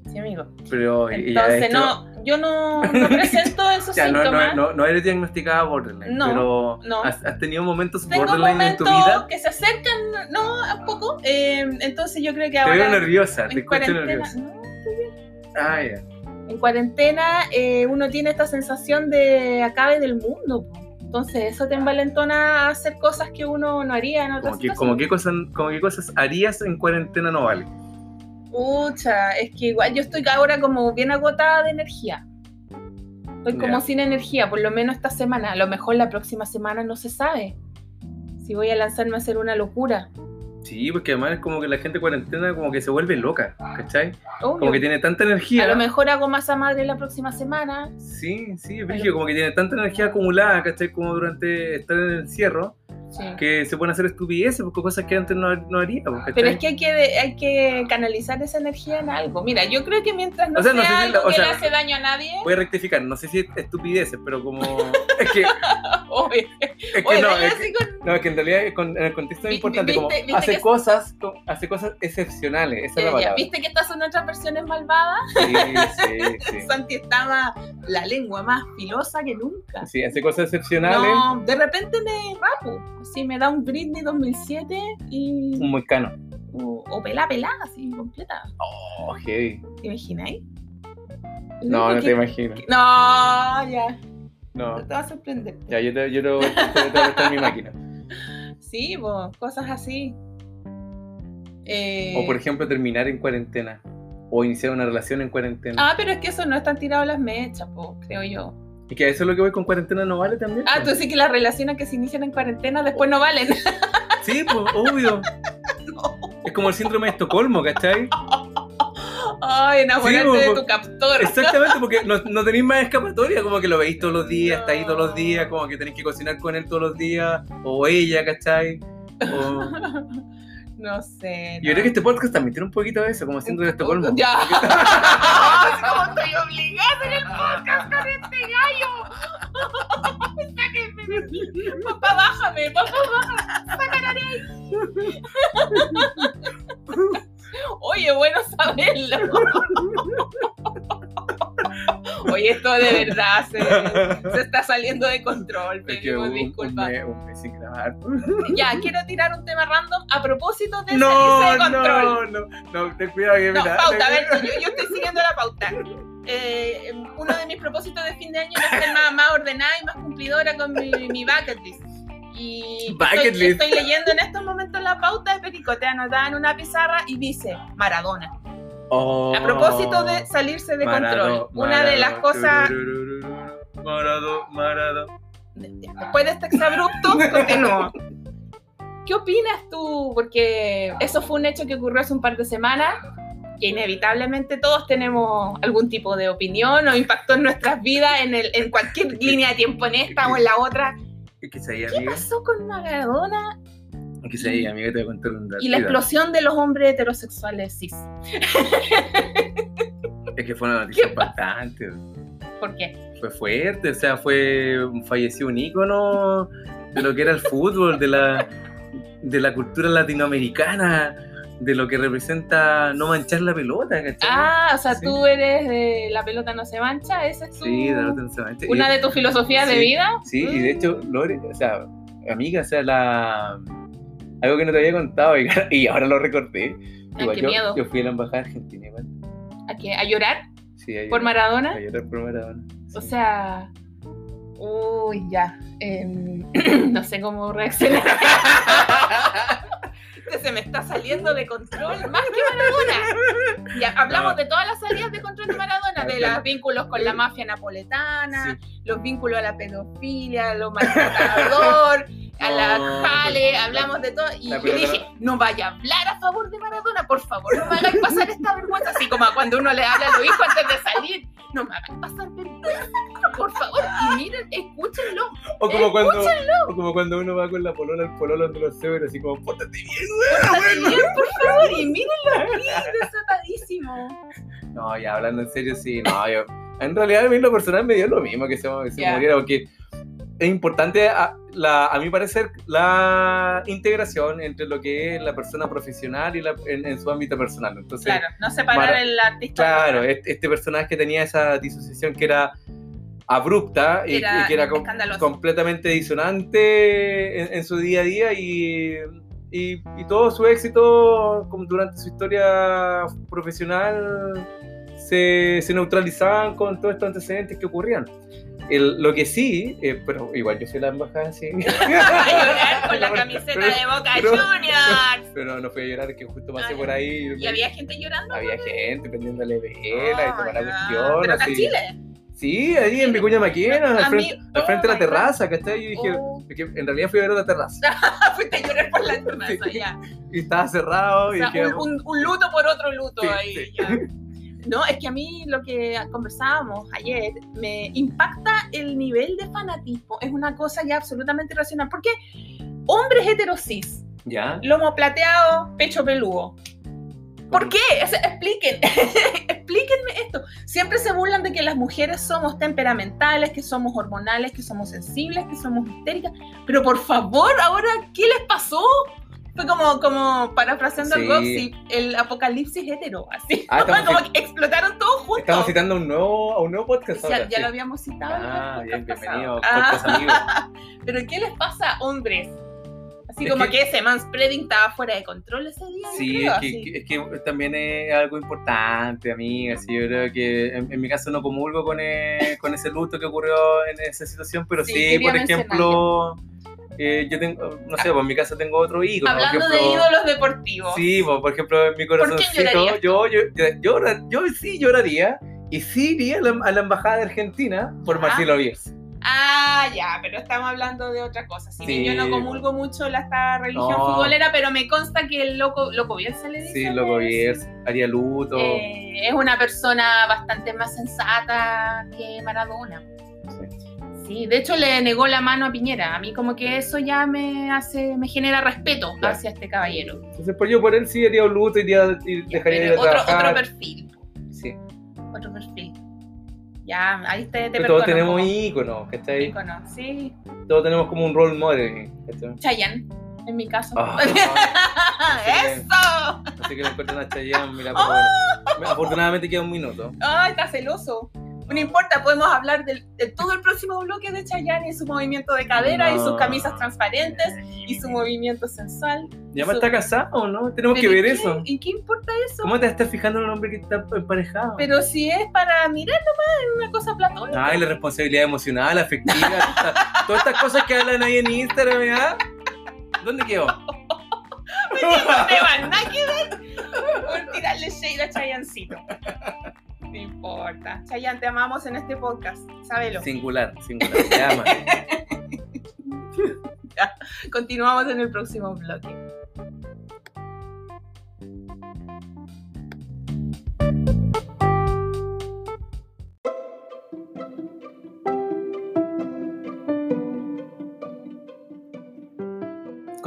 Sí, amigo. Pero Entonces, no, yo no, no presento esos ya, síntomas. no, no, no eres diagnosticada borderline, No, pero no. ¿has, has tenido momentos Tengo borderline en tu vida? que se acercan, no, a poco. eh, entonces yo creo que Te ahora. veo nerviosa, te escucho nerviosa. no, Ah, ya. en cuarentena eh, uno tiene esta sensación de acabe del mundo. po. Entonces eso te envalentona a hacer cosas que uno no haría en otras Como que, como, qué cosas, como qué cosas harías en cuarentena no vale. Pucha, es que igual yo estoy ahora como bien agotada de energía. Estoy como Ya. sin energía, por lo menos esta semana. A lo mejor la próxima semana no se sabe. Si voy a lanzarme a hacer una locura. Sí, porque además es como que la gente en cuarentena como que se vuelve loca, ¿cachai? Obvio. Como que tiene tanta energía. A lo mejor hago masa madre la próxima semana. Sí, sí, Brigio, como que tiene tanta energía acumulada, ¿cachai? Como durante estar en el encierro, Sí. que se pueden hacer estupideces, porque cosas que antes no, no haría. Pero es que hay, que hay que canalizar esa energía en algo. Mira, yo creo que mientras no O sea, sea, no sé si algo la- que sea, le hace daño a nadie, Voy a rectificar, no sé si es estupideces, pero como... es que, oye, es que oye, no, es que, con- no, es que en realidad con- en el contexto es importante, viste- como viste hace cosas, co- hace cosas excepcionales, esa es la Ya, ya, palabra. ¿Viste que estas son otras versiones malvadas? Sí, sí, sí. Santi estaba la lengua más filosa que nunca. Sí, hace cosas excepcionales, No, de repente me rapo. Así me da un Britney 2007 y. un muy cano. O, o pelá, pelá, así completa. Oh, heavy. ¿Te imagináis? No, no Porque- te imagino. No, ya. No. Te va a sorprender. Ya, yo te, yo te, te, te voy a prestar mi máquina. Sí, pues, cosas así. Eh, O por ejemplo, terminar en cuarentena. O iniciar una relación en cuarentena. Ah, pero es que eso no están tirados las mechas, po, creo yo. Y que eso es lo que voy con cuarentena no vale también. Ah, tú sí que las relaciones que se inician en cuarentena después no valen. Sí, pues, obvio. Es como el síndrome de Estocolmo, ¿cachai? Ay, enamorarte Sí, de como- tu captor. Exactamente, porque no, no tenéis más escapatoria, como que lo veis todos los días, está ahí todos los días, como que tenéis que cocinar con él todos los días, o ella, ¿cachai? O... No sé. Yo creo que este podcast también tiene un poquito de eso, como síndrome de Estocolmo. Ya. ¿Cómo estoy obligada hacer el podcast Papá, bájame, papá, bájame. Oye, bueno saberlo. Oye, esto de verdad se, se está saliendo de control. Es que Pedimos un, un disculpas. mes, un mes sin grabar. Ya, quiero tirar un tema random a propósito de No, salirse de control. no, no, no, ten cuidado que No, me da- pauta, a ver, yo, yo estoy siguiendo la pauta. Eh, uno de mis propósitos de fin de año es ser más, más ordenada y más cumplidora con mi, mi bucket list. Y Bucket estoy, list. estoy leyendo en estos momentos la pauta de Pericote anotada en una pizarra y dice Maradona. Oh. A propósito de salirse de Marado, control, una de las Marado, cosas, Marado, Marado. después de este exabrupto, continúo. ¿Qué opinas tú? Porque eso fue un hecho que ocurrió hace un par de semanas, que inevitablemente todos tenemos algún tipo de opinión o impactó en nuestras vidas en, el, en cualquier línea de tiempo, en esta o en la otra. Ahí, ¿Qué pasó con Maradona se ahí, amiga, te voy a contar un dato. y la explosión de los hombres heterosexuales cis? Es que fue una noticia ¿Qué impactante. ¿Por qué? Fue fuerte, o sea, fue falleció un ícono de lo que era el fútbol, de la, de la cultura latinoamericana, de lo que representa no manchar la pelota, ¿cachai? Ah, o sea, Sí. tú eres de la pelota no se mancha, esa es tu, Sí, de la pelota no se mancha. una Y- de tus filosofías de vida. Sí, y de hecho, Lore, o sea, amiga, o sea, la... algo que no te había contado y, y ahora lo recordé. Ay, Igual qué yo, miedo. yo fui a la embajada argentina igual. ¿A, qué? ¿A llorar Sí, a por llorar- Maradona? A llorar por Maradona. O sea, uy, ya. em, no sé cómo reaccionar. Este se me está saliendo de control más que Maradona. Ya, hablamos No. de todas las salidas de control de Maradona, de los vínculos con la mafia napoletana, los vínculos a la pedofilia, lo maltratador, a la jale, hablamos de todo. Y yo dije, no vaya a hablar a favor de Maradona, por favor, no me hagáis pasar esta vergüenza, así como cuando uno le habla a los hijos antes de salir. No me hagáis pasar vergüenza, por favor. Y miren, escúchenlo. O como, cuando, o como cuando uno va con la polola al pololo de los cebres, así como, pórtate bien, Pórtate bien, por favor. Y mírenlo aquí, desatadísimo. No, ya hablando en serio, sí, no, yo. En realidad, a mí lo personal me dio lo mismo que se, se Ya. muriera, porque es importante, a, la, a mi parecer, la integración entre lo que es la persona profesional y la, en, en su ámbito personal. Entonces, Claro, no separar el artista. claro, este, este personaje tenía esa disociación que era abrupta y, Era y que era com- completamente disonante en, en su día a día y, y, y todo su éxito como durante su historia profesional se, se neutralizaban con todos estos antecedentes que ocurrían. El- lo que sí, eh, pero igual yo a la embajada, sí. A llorar con la camiseta Pero- de Boca pero- Juniors. Pero no fui a llorar, que justo pasé Ah, por ahí. Y había gente llorando. había gente prendiéndole vela y Ah, toda la cuestión. Pero así. en Chile. Sí, ahí en Vicuña Maquena, al mí- frente, al frente de oh la my terraza, ¿cachai? Yo dije, Oh. que en realidad fui a ver la terraza. Fuiste a llorar por la terraza, Sí. ya. Y estaba cerrado O y sea, dije, un, un- un luto por otro luto Sí, ahí, ya. No, es que a mí lo que conversábamos ayer me impacta el nivel de fanatismo. Es una cosa ya absolutamente irracional. Porque hombres heterosis, ¿ya? lomo plateado, pecho peludo. ¿Por qué? O sea, expliquen, explíquenme esto. Siempre se burlan de que las mujeres somos temperamentales, que somos hormonales, que somos sensibles, que somos histéricas. Pero por favor, ahora, ¿qué les pasó? Fue como, como parafraseando Sí. al Roxy, el apocalipsis hetero, así. Ah, estamos, como que explotaron todos juntos. estamos citando un nuevo, a un nuevo podcast ya, ahora. ya sí. lo habíamos citado. el Ah, bien, bienvenido, podcast. Ah, Pero ¿qué les pasa, hombres? Así Es como que- que, ese manspreading estaba fuera de control ese día. Sí, creo, es que, es que también es algo importante, amiga. Sí, yo creo que en, en mi caso no comulgo con, eh, con ese luto que ocurrió en esa situación, pero Sí, sí, por ejemplo, yo tengo, no sé, pues en mi casa tengo otro por Hablando de ejemplo, ídolos deportivos. Sí, pues, por ejemplo, en mi corazoncito, yo, yo, yo, yo sí lloraría y sí iría a la, a la embajada de Argentina por. Marcelo Bielsa. Ah, ya, pero estamos hablando de otra cosa. Si bien Sí. yo no comulgo mucho la esta religión No. futbolera, pero me consta que el loco, loco Bielsa le dice. Sí, loco Bielsa, Haría luto. eh, es una persona bastante más sensata que Maradona. Sí, de hecho le negó la mano a Piñera. A mí como que eso ya me hace, me genera respeto Claro. hacia este caballero. Entonces, por yo por él sí haría un luto, iría, y Ya, dejaría de otro, trabajar. otro perfil. Sí. Otro perfil. Ya, ahí te, te Pero todos tenemos po. íconos, ¿cachai? Ícono, Sí, Todos tenemos como un role model, ¿cachai? Chayanne, en mi caso. Ah, ¡Eso! Así que le encuentro una Chayanne, mira, pues, bueno. Afortunadamente queda un minuto. ¡Ay, está celoso! No importa, podemos hablar del- de, todo el próximo bloque de Chayanne y su movimiento de cadera y sus camisas transparentes y su movimiento sensual. Ya me Su- está casado, ¿no? Tenemos que ¿Pero ver eso. ¿Y qué importa eso? ¿Cómo te estás fijando en un hombre que está emparejado? Pero si es para mirar nomás, es una cosa platónica. Ay, la responsabilidad emocional, afectiva, todas- todas estas cosas que hablan ahí en Instagram, ¿ya? ¿Dónde quedó? no te van por tirarle shade a Chayancito. No importa. Chayanne, te amamos en este podcast. Sábelo. Singular, singular, te ama. Continuamos en el próximo bloque.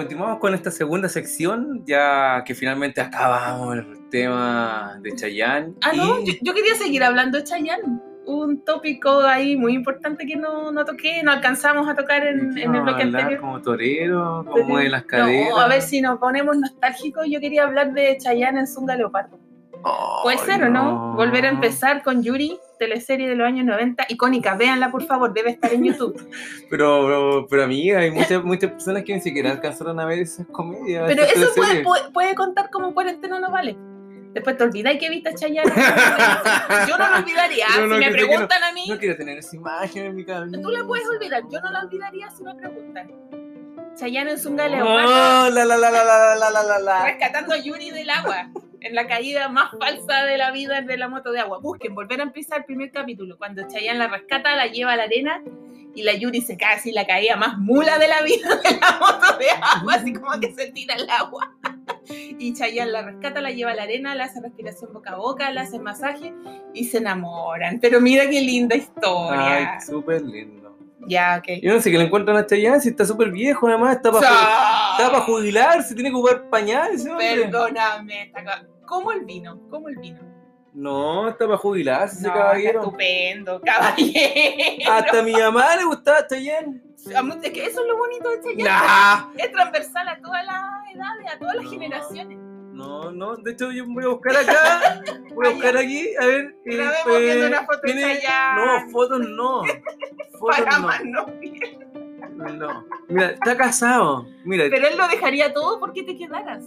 Continuamos con esta segunda sección, ya que finalmente acabamos el tema de Chayanne. Ah, no, y- yo, yo quería seguir hablando de Chayanne. Un tópico ahí muy importante que no, no toqué, no alcanzamos a tocar en, ¿qué en el bloque anterior. Como torero, como de las caderas. No, a ver si nos ponemos nostálgicos. Yo quería hablar de Chayanne en Zunga Leopardo. Puede Ay, ser o no. Volver a empezar con Yuri, teleserie de los años 90, icónica. Véanla, por favor, debe estar en YouTube. Pero, pero, pero amiga, hay muchas, muchas personas que ni siquiera alcanzaron a ver esas comedias. Pero esas eso puede, puede, puede contar como cuarentena no vale. Después te olvidáis que viste a Chayanne. Yo no lo olvidaría. No, no, si me que no- preguntan a mí, No quiero tener esa imagen en mi cabeza. tú la puedes olvidar. Yo no la olvidaría si me preguntan. Chayanne en Zunga Leopardo, Oh, la, la, la, la, la, la, la, la, la. rescatando a Yuri del agua. En la caída más falsa de la vida de la moto de agua. Busquen, volver a empezar el primer capítulo. Cuando Chayanne la rescata, la lleva a la arena y la Yuri se cae así la caída más mula de la vida de la moto de agua, así como que se tira al agua. Y Chayanne la rescata, la lleva a la arena, le hace respiración boca a boca, le hace masaje y se enamoran. Pero mira qué linda historia. Ay, súper lindo. Ya, ok. Yo no sé qué le encuentran a Chayanne si está súper viejo, además está para está para jubilarse, tiene que jugar pañales. Perdóname. está ¿Cómo el vino? ¿Cómo el vino? No, está para jubilarse ese No, caballero. estupendo, caballero. Hasta a mi mamá le gustaba Chayanne. Es que eso es lo bonito de Chayanne. Nah. Es transversal a todas las edades, a todas las No. generaciones. No, no, de hecho yo voy a buscar acá, voy a buscar aquí, a ver. eh, Grabemos viendo una foto tiene-. No, fotos no. Fotos Para no. más no. No. Mira, está casado. Mira, Pero él lo dejaría todo porque te quedaras.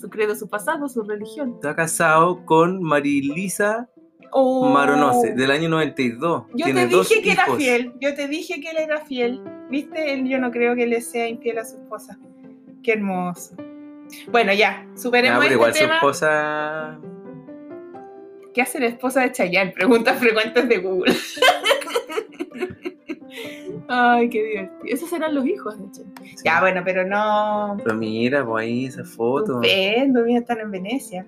Su credo, su pasado, su religión. está casado con Marilisa Oh. Maronose, del año 92. Yo Tiene te dos dije que era fiel. Yo te dije que él era fiel. ¿Viste? Él, yo no creo que le sea infiel a su esposa. Qué hermoso. Bueno, ya, superemos pero este igual su tema. esposa. ¿Qué hace la esposa de Chayanne? Preguntas frecuentes de Google. Ay, qué divertido. Esos eran los hijos de Chayanne. Ya, bueno, pero no. Pero mira, pues ahí esa foto. Estupendo, mira, están en Venecia.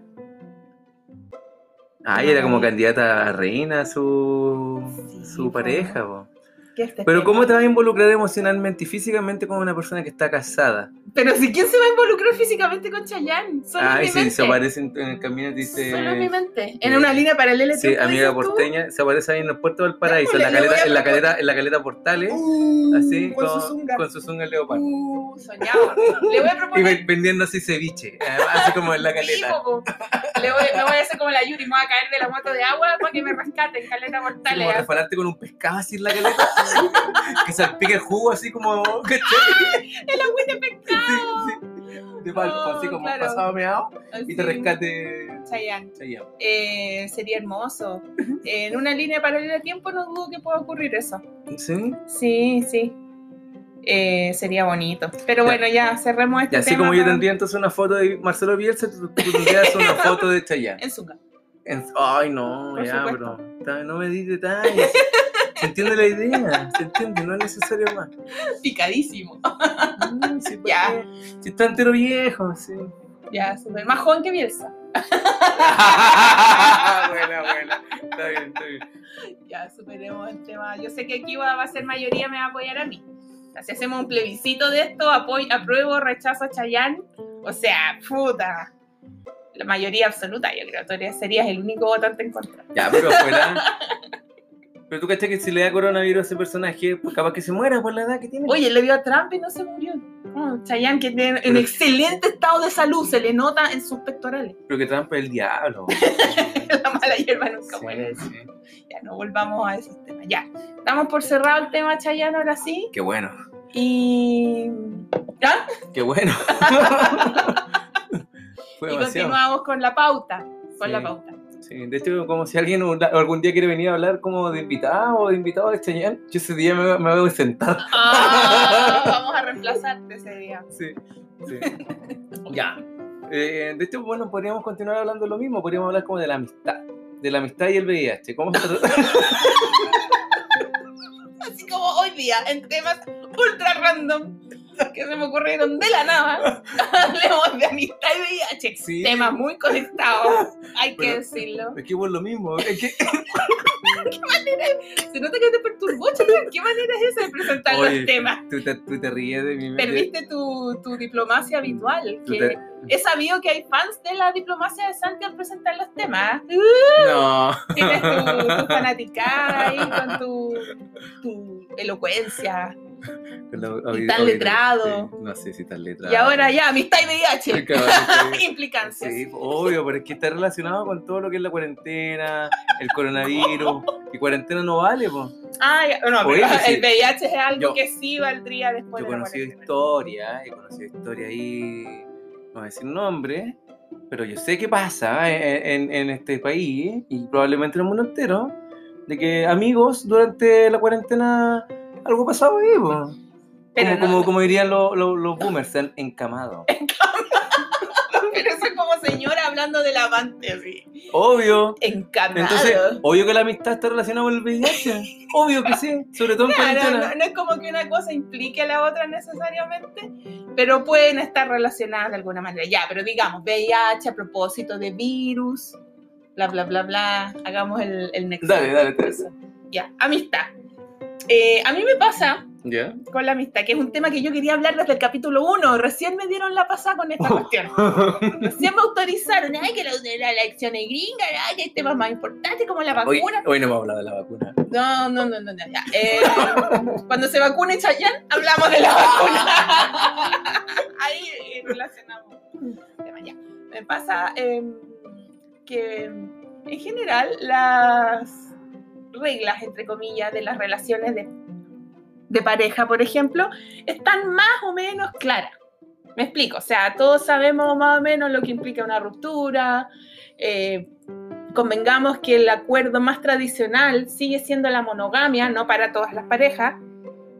Ay, era como candidata a reina su, Sí, su pareja, po. ¿Qué este Pero? ¿cómo te vas a involucrar emocionalmente y físicamente con una persona que está casada? Pero si quién se va a involucrar físicamente con Chayanne, solo en mi sí, mente. se aparece en, en el camino y dice... Solo en mi mente. En eh, una línea paralela. Sí, ¿tiempo amiga dices tú? porteña, se aparece ahí en el puerto del paraíso, en la caleta, en la caleta, en la caleta portales, Uh, así, con, con, su zunga. con su zunga leopardo. Uh, soñado. Le voy a Y proponer. ven- vendiendo así ceviche, eh, así como en la Sí, caleta. po. Le voy, me voy a hacer como la Yuri, me voy a caer de la moto de agua para que me rescaten, caleta Así mortales. como repararte con un pescado así en la caleta, que salpique el jugo así como, ¿cachai? El agüita de pescado. Sí, sí. De palco, Oh, así como claro. pasado meado, y te rescate Chayanne. Chayanne. Eh, sería hermoso. En una línea paralela de tiempo no dudo que pueda ocurrir eso. ¿Sí? Sí, sí. Eh, sería bonito. Pero bueno, ya cerremos este Y así tema como yo tendría entonces una foto de Marcelo Bielsa, tú, tú tendrías una foto de Chayanne. En Zunga. En- Ay, no, Por ya, supuesto. bro. No me di detalles. Se entiende la idea, se entiende, no es necesario más. Picadísimo. Mm, sí, ¿por Ya. Si está entero viejo, sí. Ya, súper. Más joven que Bielsa. buena, buena. Está bien, está bien. Ya, superemos el tema. Yo sé que aquí va a ser mayoría, me va a apoyar a mí. Si hacemos un plebiscito de esto, apoyo, apruebo, rechazo a Chayanne. O sea, puta. La mayoría absoluta, yo creo. Tú serías el único votante en contra. Ya, pero afuera. Pero tú cachai que si le da coronavirus a ese personaje, pues capaz que se muera por la edad que tiene. Oye, le dio a Trump y no se murió. Oh, Chayanne, que tiene un excelente estado de salud, se le nota en sus pectorales. Pero que Trump es el diablo. La mala hierba nunca Sí, muere. sí. Ya, no volvamos a esos temas. Ya, damos por cerrado el tema Chayanne ahora sí. Qué bueno. Y. ¿Ya? Qué bueno. Fue Y continuamos con la pauta. Con Sí. la pauta. Sí, de hecho, como si alguien algún día quiere venir a hablar como de invitado o de invitado de Chayanne, yo ese día me, me voy a sentar. Ah, vamos a reemplazarte ese día. Sí, sí. ya. Eh, de hecho, bueno, podríamos continuar hablando de lo mismo, podríamos hablar como de la amistad. De la amistad y el VIH. ¿Cómo se trata? Así como hoy día, en temas ultra random que se me ocurrieron de la nada, hablemos de amistad y VIH. Sí. Temas muy conectados, hay que decirlo. Es que es lo mismo. Es que, Se nota que te perturbó, Chayanne. ¿Qué manera es esa de presentar Oye, los temas? tú, te, tú te ríes de mi Perdiste tu, tu diplomacia habitual. Que te- He sabido que hay fans de la diplomacia de Santi al presentar los temas. No. Tienes tu, tu fanaticada ahí con tu, tu elocuencia. Y tan letrado. sí, No sé si tan letrado. Y ahora ya, amistad y VIH. Cabrón, sí. Implicancias. Sí, obvio, pero es que está relacionado con todo lo que es la cuarentena, el coronavirus. Y cuarentena no vale, pues. Ah, no, pero el VIH es algo Yo- que sí valdría después Yo he de la conocido cuarentena. historia, he conocido historia ahí, no voy a decir nombre, pero yo sé qué pasa en, en- en este país y probablemente en el mundo entero, de que amigos durante la cuarentena algo pasaba ahí, po. Pero como, no- como, como dirían los, los, los boomers, han encamado. Pero eso es como señora hablando del amante, así. Obvio. Encarnado. Entonces, obvio que la amistad está relacionada con el VIH. Obvio que sí, sobre todo en Claro, cuarentena. no, no es como que una cosa implique a la otra necesariamente, pero pueden estar relacionadas de alguna manera. Ya, pero digamos, VIH a propósito de virus, bla, bla, bla, bla. Hagamos el, el nexo. Dale, dale, dale. Ya, amistad. Eh, a mí me pasa con la amistad, que es un tema que yo quería hablar desde el capítulo 1. Recién me dieron la pasada con esta cuestión. Recién me autorizaron. Ay, que la, la elección es gringa, ay, que hay temas más importantes como la vacuna. hoy no hemos hablado de la vacuna. No, no, no, no, no. Eh, cuando se vacune Chayanne, hablamos de la vacuna. Ahí eh, relacionamos ya. Me pasa eh, que en general las reglas, entre comillas, de las relaciones de, de pareja, por ejemplo, están más o menos claras. Me explico, o sea, todos sabemos más o menos lo que implica una ruptura. eh, convengamos que el acuerdo más tradicional sigue siendo la monogamia, no para todas las parejas,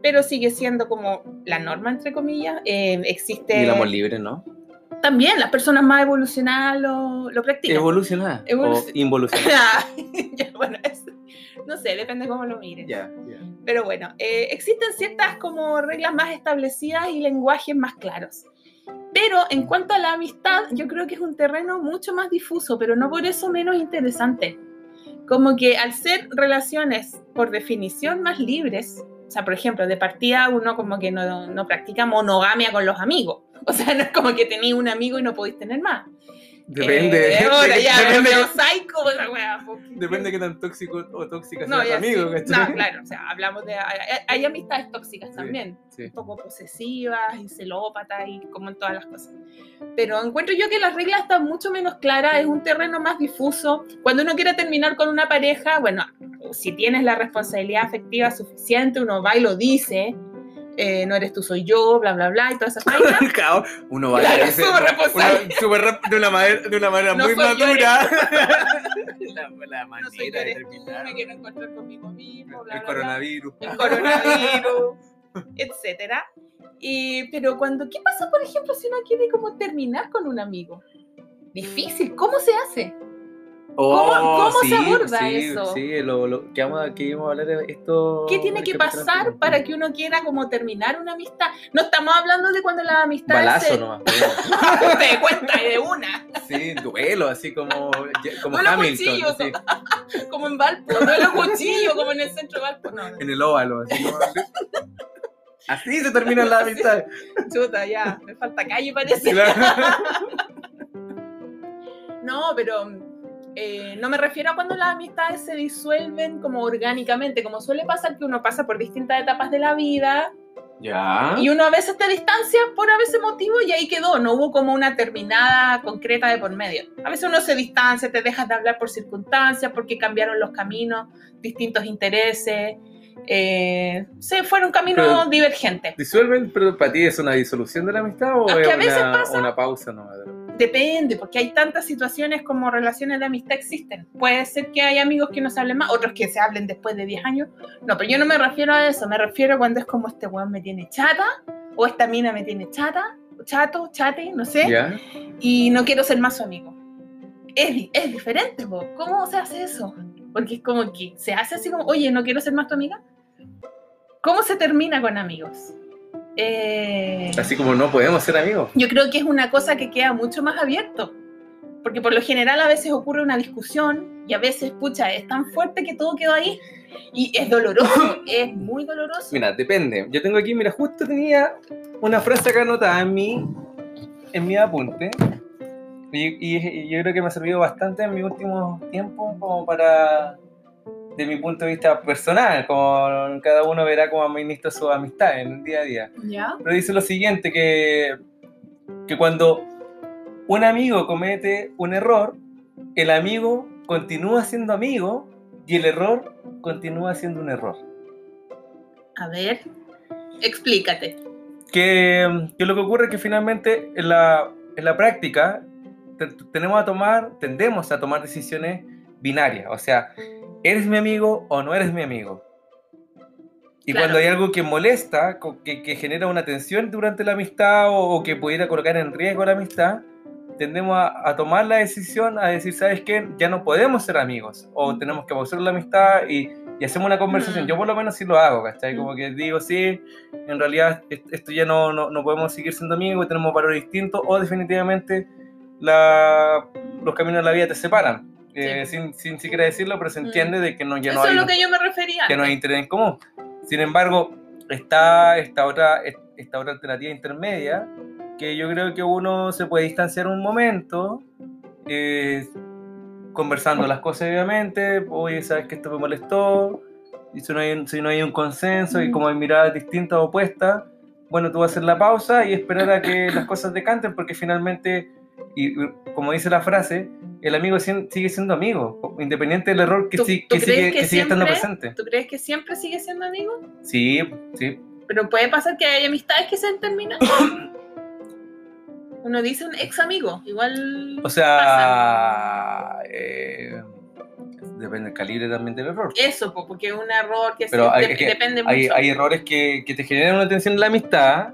pero sigue siendo como la norma, entre comillas. Eh, existe Y el amor libre, ¿no? también, las personas más evolucionadas lo, lo practican. Evolucionada. Evoluc- O involucionada. Bueno, es- no sé, depende cómo lo miren. Pero bueno, eh, existen ciertas como reglas más establecidas y lenguajes más claros. Pero en cuanto a la amistad, yo creo que es un terreno mucho más difuso, pero no por eso menos interesante. Como que al ser relaciones por definición más libres, o sea, por ejemplo, de partida uno como que no, no practica monogamia con los amigos. O sea, no es como que tenéis un amigo y no podéis tener más. Depende. Eh, ahora ya, depende, psycho, esa wea, depende de qué tan tóxico o tóxica no, sea tu amigo. sí. No, claro, o sea, hablamos de. Hay, hay amistades tóxicas Sí. también, Sí. un poco posesivas y celópatas y como en todas las cosas. Pero encuentro yo que las reglas están mucho menos claras, es un terreno más difuso. Cuando uno quiere terminar con una pareja, bueno, si tienes la responsabilidad afectiva suficiente, uno va y lo dice. Eh, no eres tú, soy yo, bla, bla, bla, y todas esas vainas. Uno va Claro, a decir de una manera, de una manera No muy madura. la, la No soy manera de tú, terminar. me quiero encontrar conmigo mismo, bla, El bla, bla. coronavirus. el coronavirus, etcétera. Y, pero cuando, ¿qué pasa, por ejemplo, si uno quiere como terminar con un amigo? Difícil, ¿cómo se hace? ¿Cómo, se aborda eso? Sí, lo, lo, que, vamos, que íbamos a hablar de esto. ¿Qué tiene que pasar para que uno quiera como terminar una amistad? No estamos hablando de cuando la amistad Balazo se... nomás. Te cuenta de una. Sí, duelo, así como, como Duelo Hamilton. cuchillo, así, Como en Valpo, no en los cuchillos, como en el centro de Valpo. No, no. en el óvalo. Así, como- así se termina la amistad. Chuta, ya, me falta calle parece. Claro. No, pero eh, no me refiero a cuando las amistades se disuelven como orgánicamente, como suele pasar que uno pasa por distintas etapas de la vida Ya. y uno a veces te distancia por a veces motivo y ahí quedó, no hubo como una terminada concreta de por medio. A veces uno se distancia, te dejas de hablar por circunstancias, porque cambiaron los caminos, distintos intereses, eh, se fueron caminos divergentes. ¿Disuelven? ¿Pero para ti es una disolución de la amistad o Es que es a veces una, pasa. una pausa? No, Depende, porque hay tantas situaciones como relaciones de amistad existen. Puede ser que hay amigos que no se hablen más, otros que se hablen después de 10 años. No, pero yo no me refiero a eso, me refiero cuando es como este weón me tiene chata, o esta mina me tiene chata, chato, chate, no sé, y no quiero ser más su amigo. Es, es diferente, po. ¿cómo se hace eso? Porque es como que se hace así como, oye, no quiero ser más tu amiga. ¿Cómo se termina con amigos? Eh, Así como no podemos ser amigos. yo creo que es una cosa que queda mucho más abierto. Porque por lo general a veces ocurre una discusión y a veces, pucha, es tan fuerte que todo quedó ahí. Y es doloroso, es muy doloroso. Mira, depende. Yo tengo aquí, mira, justo tenía una frase acá anotada en mi, en mi apunte. Y, y- y yo creo que me ha servido bastante en mi último tiempo como para, de mi punto de vista personal, como cada uno verá cómo administra su amistad en el día a día. ¿Ya? Pero dice lo siguiente, que, que cuando un amigo comete un error, el amigo continúa siendo amigo y el error continúa siendo un error. A ver, explícate. que, que lo que ocurre es que finalmente en la, en la práctica te- tenemos a tomar, tendemos a tomar decisiones binarias, o sea, ¿eres mi amigo o no eres mi amigo? Y Claro. cuando hay algo que molesta, que, que genera una tensión durante la amistad o, o que pudiera colocar en riesgo la amistad, tendemos a, a tomar la decisión a decir, ¿sabes qué? Ya no podemos ser amigos o tenemos que pausar la amistad y, y hacemos una conversación. Mm. Yo por lo menos sí lo hago, ¿cachai? Mm. Como que digo, sí, en realidad est- esto ya no, no, no podemos seguir siendo amigos, tenemos valores distintos o definitivamente la, los caminos de la vida te separan. Eh, sin, sin siquiera decirlo, pero se Mm. entiende de que no, ya no Eso hay es lo que yo me refería. que no hay interés en común. Sin embargo, está esta otra, esta otra alternativa intermedia, que yo creo que uno se puede distanciar un momento, eh, conversando las cosas obviamente, oye, sabes que esto me molestó, y si no hay, un- si no hay un consenso y Mm. como hay miradas distintas o opuestas, bueno, tú vas a hacer la pausa y esperar a que las cosas decanten, porque finalmente, y como dice la frase, el amigo sigue siendo amigo, independiente del error que, ¿Tú- sí- tú que crees sigue, que que sigue estando presente. ¿Tú crees que siempre sigue siendo amigo? Sí, sí. Pero puede pasar que hay amistades que se terminan. Uno dice un ex amigo, igual. O sea, eh, depende del calibre también del error. Eso, po, porque es un error que, Pero se- hay- de- depende Hay, mucho. hay errores que, que te generan una tensión en la amistad,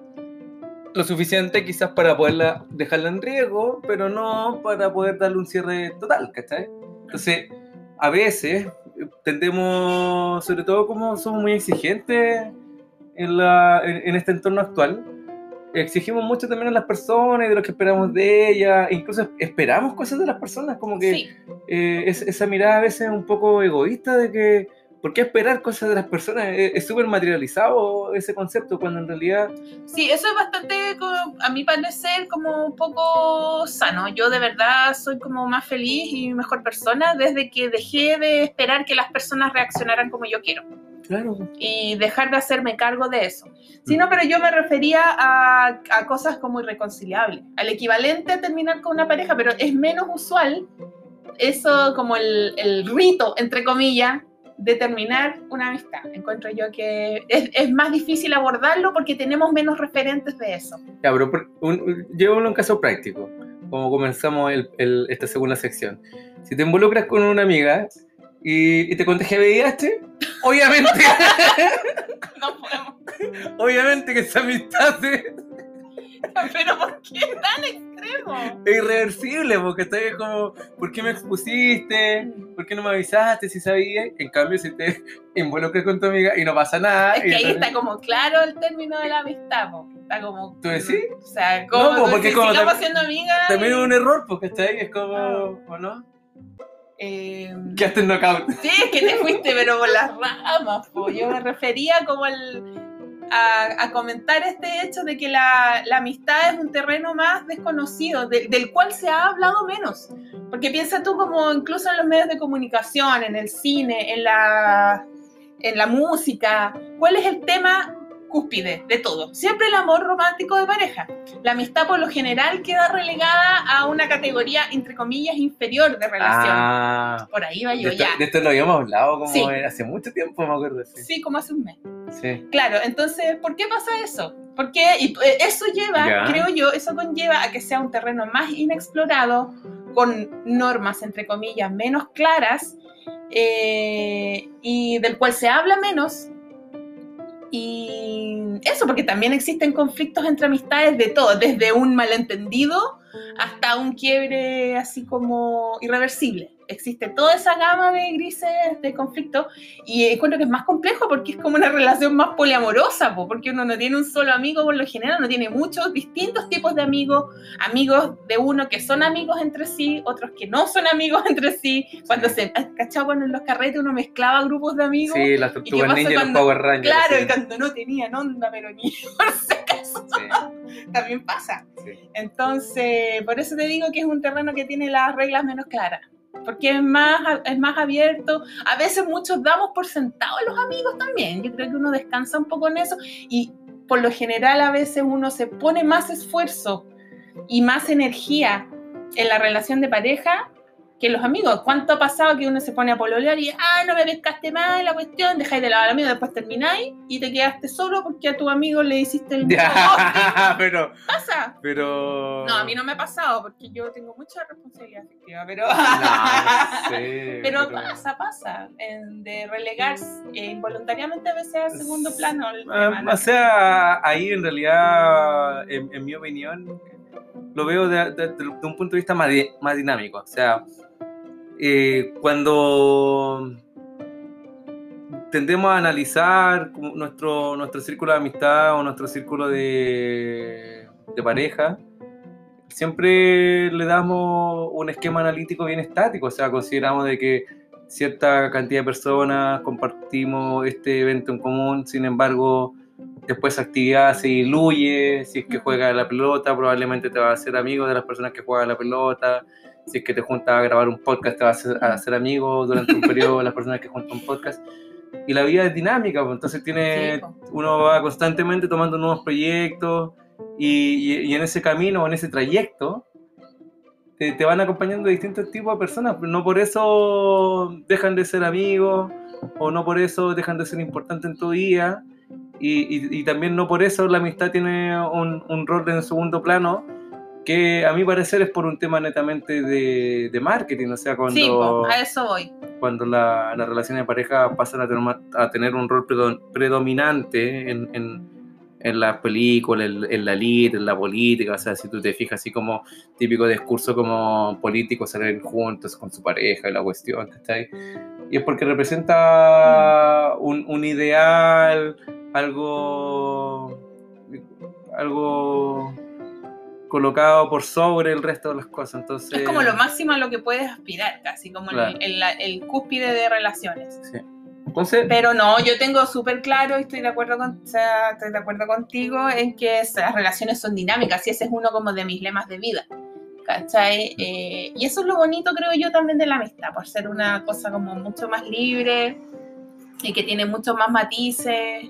lo suficiente quizás para poderla dejarla en riesgo, pero no para poder darle un cierre total, ¿cachai? Entonces, a veces tendemos, sobre todo como somos muy exigentes en, la, en, en este entorno actual, exigimos mucho también a las personas y de lo que esperamos de ellas, incluso esperamos cosas de las personas, como que Sí, eh, es- esa mirada a veces un poco egoísta de que, ¿por qué esperar cosas de las personas? Es es súper materializado ese concepto, cuando en realidad, sí, eso es bastante, a mi parecer, como un poco sano. Yo de verdad soy como más feliz y mejor persona desde que dejé de esperar que las personas reaccionaran como yo quiero. claro, y dejar de hacerme cargo de eso. Sí, no, pero yo me refería a, a cosas como irreconciliables, al equivalente a terminar con una pareja, pero es menos usual eso como el, el rito, entre comillas, de terminar una amistad. Encuentro yo que es, es más difícil abordarlo porque tenemos menos referentes de eso. ya, pero por- un- un caso práctico, como comenzamos el- el- esta segunda sección. Si te involucras con una amiga y, y te contagia VIH, obviamente, No podemos. obviamente que esa amistad se, Pero ¿por qué tan extremo? Es irreversible, porque estás como, ¿por qué me expusiste? ¿Por qué no me avisaste si sabías? En cambio, si te involucras con tu amiga y no pasa nada. Es que ahí está como claro el término de la amistad, po. Está como. ¿Tú decís? O sea, como. No, po, porque como sigamos tam- siendo amigas. También es un error, porque está ahí, es como, Ah. ¿o no? eh, Quedaste en knockout. Sí, es que te fuiste, pero por las ramas, po. Yo me refería como al, a, a comentar este hecho de que la, la amistad es un terreno más desconocido, de- del cual se ha hablado menos. Porque piensa tú como incluso en los medios de comunicación, en el cine, en la, en la música, ¿cuál es el tema cúspide de todo? Siempre el amor romántico de pareja. La amistad por lo general queda relegada a una categoría, entre comillas, inferior de relación. Ah, Por ahí va de yo esto, ya. de esto lo habíamos hablado como Sí. hace mucho tiempo, me acuerdo. Sí. Sí, como hace un mes. sí. Claro, entonces, ¿por qué pasa eso? Porque y, eh, eso lleva, Ya. creo yo, eso conlleva a que sea un terreno más inexplorado, con normas, entre comillas, menos claras, eh, y del cual se habla menos. Y eso, porque también existen conflictos entre amistades de todo, desde un malentendido hasta un quiebre así como irreversible. Existe toda esa gama de grises de conflicto y encuentro que es más complejo porque es como una relación más poliamorosa, po, porque uno no tiene un solo amigo por lo general, uno tiene muchos distintos tipos de amigos, amigos de uno que son amigos entre sí, otros que no son amigos entre sí. Cuando se, ¿cachado? Cuando en los carretes uno mezclaba grupos de amigos. Sí, las tortugas ninja y los Power Rangers. Claro, sí. y cuando no tenían onda, pero ni por Sí, también pasa. sí. Entonces, por eso te digo que es un terreno que tiene las reglas menos claras. Porque es más, es más abierto. A veces muchos damos por sentado a los amigos también. Yo creo que uno descansa un poco en eso. Y por lo general a veces uno se pone más esfuerzo y más energía en la relación de pareja que los amigos. ¿Cuánto ha pasado que uno se pone a pololear y, ah, no me pescaste mal la cuestión, dejáis de lavar al amigo, después termináis y te quedaste solo porque a tu amigo le hiciste el mismo pero, pasa. pero. No, a mí no me ha pasado porque yo tengo mucha responsabilidad afectiva, pero, No, no sé, pero pasa, pasa, de relegar eh, involuntariamente a veces al segundo plano. el Ah, tema, ¿no? O sea, ahí en realidad, en, en mi opinión, lo veo de, de- de un punto de vista más, di- más dinámico. O sea, eh, cuando tendemos a analizar nuestro, nuestro círculo de amistad o nuestro círculo de, de pareja, siempre le damos un esquema analítico bien estático. O sea, consideramos de que cierta cantidad de personas compartimos este evento en común, sin embargo, después esa actividad se diluye, si es que Ujú. juegas a la pelota, probablemente te vas a hacer amigo de las personas que juegan la pelota, si es que te juntas a grabar un podcast, te vas a hacer, amigo durante un periodo las personas que juntan un podcast. Y la vida es dinámica, pues, entonces tiene, Sí, po. uno va constantemente tomando nuevos proyectos y, y- y en ese camino, en ese trayecto, te, te van acompañando distintos tipos de personas, no por eso dejan de ser amigos o no por eso dejan de ser importantes en tu y, y- y también no por eso la amistad tiene un, un rol en segundo plano que a mi parecer es por un tema netamente de, de marketing, o sea, cuando, Sí, a eso voy. cuando la- las relaciones de pareja pasan a tener, a tener un rol predo- predominante en, en, en las películas, en, en la lit, en la política, o sea, si tú te fijas así como típico discurso como políticos salen juntos con su pareja y la cuestión, ¿cachai? Y es porque representa un, un ideal, algo, algo colocado por sobre el resto de las cosas, entonces... Es como lo máximo a lo que puedes aspirar, casi como el- Claro. el, el cúspide de relaciones. Sí. Entonces, Pero no, yo tengo súper claro y estoy de acuerdo con, o sea, estoy de acuerdo contigo en que las relaciones son dinámicas y ese es uno como de mis lemas de vida. ¿Cachai? Eh, y eso es lo bonito, creo yo, también de la amistad, por ser una cosa como mucho más libre y que tiene muchos más matices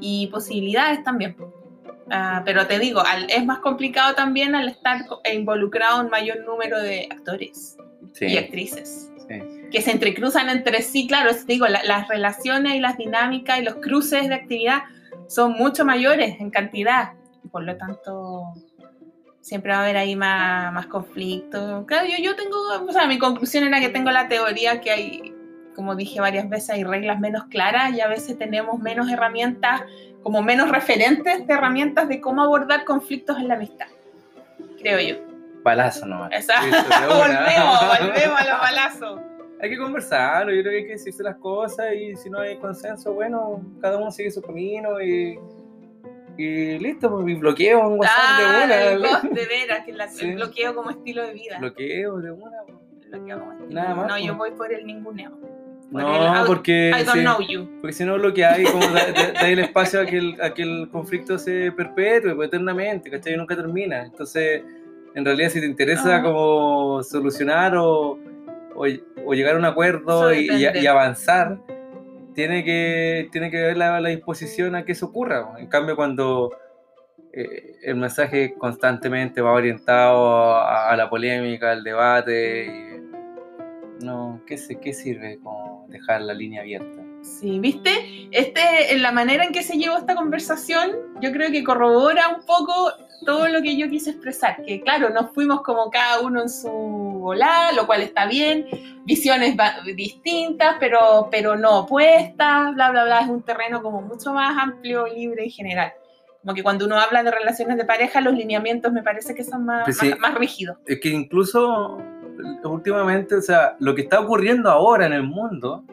y posibilidades también. Ah, pero te digo, al- es más complicado también al estar co- involucrado un mayor número de actores y sí, actrices sí. que se entrecruzan entre sí, claro, es- digo, la- las relaciones y las dinámicas y los cruces de actividad son mucho mayores en cantidad, y por lo tanto siempre va a haber ahí más, más conflicto. Claro, yo, yo tengo, o sea, mi conclusión era que tengo la teoría que hay, como dije varias veces, hay reglas menos claras y a veces tenemos menos herramientas como menos referentes de herramientas de cómo abordar conflictos en la amistad, creo yo. Palazo nomás. Exacto. volvemos, volvemos a los palazos. Hay que conversarlo, yo creo que hay que decirse las cosas y si no hay consenso, bueno, cada uno sigue su camino y, y listo, pues, y bloqueo un WhatsApp Ah, de una. de veras, que la- Sí. el bloqueo como estilo de vida. Bloqueo de una. pues. Bloqueo como estilo Nada más, No, yo pues. voy por el ninguneo. No, el porque, I don't sí, know you. porque si no bloqueáis, como da, da- dais el espacio a que el, a que el conflicto se perpetúe pues, eternamente, ¿cachai? Y nunca termina. Entonces, en realidad, si te interesa Ah. como solucionar o, o, o llegar a un acuerdo y, y- y avanzar, tiene que, tiene que haber la, la disposición a que eso ocurra. En cambio, cuando eh, el mensaje constantemente va orientado a, a la polémica, al debate, y- no, ¿qué, se, ¿qué sirve como dejar la línea abierta? Sí, ¿viste? Este, en la manera en que se llevó esta conversación, yo creo que corrobora un poco todo lo que yo quise expresar. Que claro, nos fuimos como cada uno en su volá, lo cual está bien, visiones distintas, pero, pero no opuestas, bla, bla, bla. Es un terreno como mucho más amplio, libre y general. Como que cuando uno habla de relaciones de pareja, los lineamientos me parece que son más, Pues sí. más, más rígidos. Es que incluso últimamente, o sea, lo que está ocurriendo ahora en el mundo,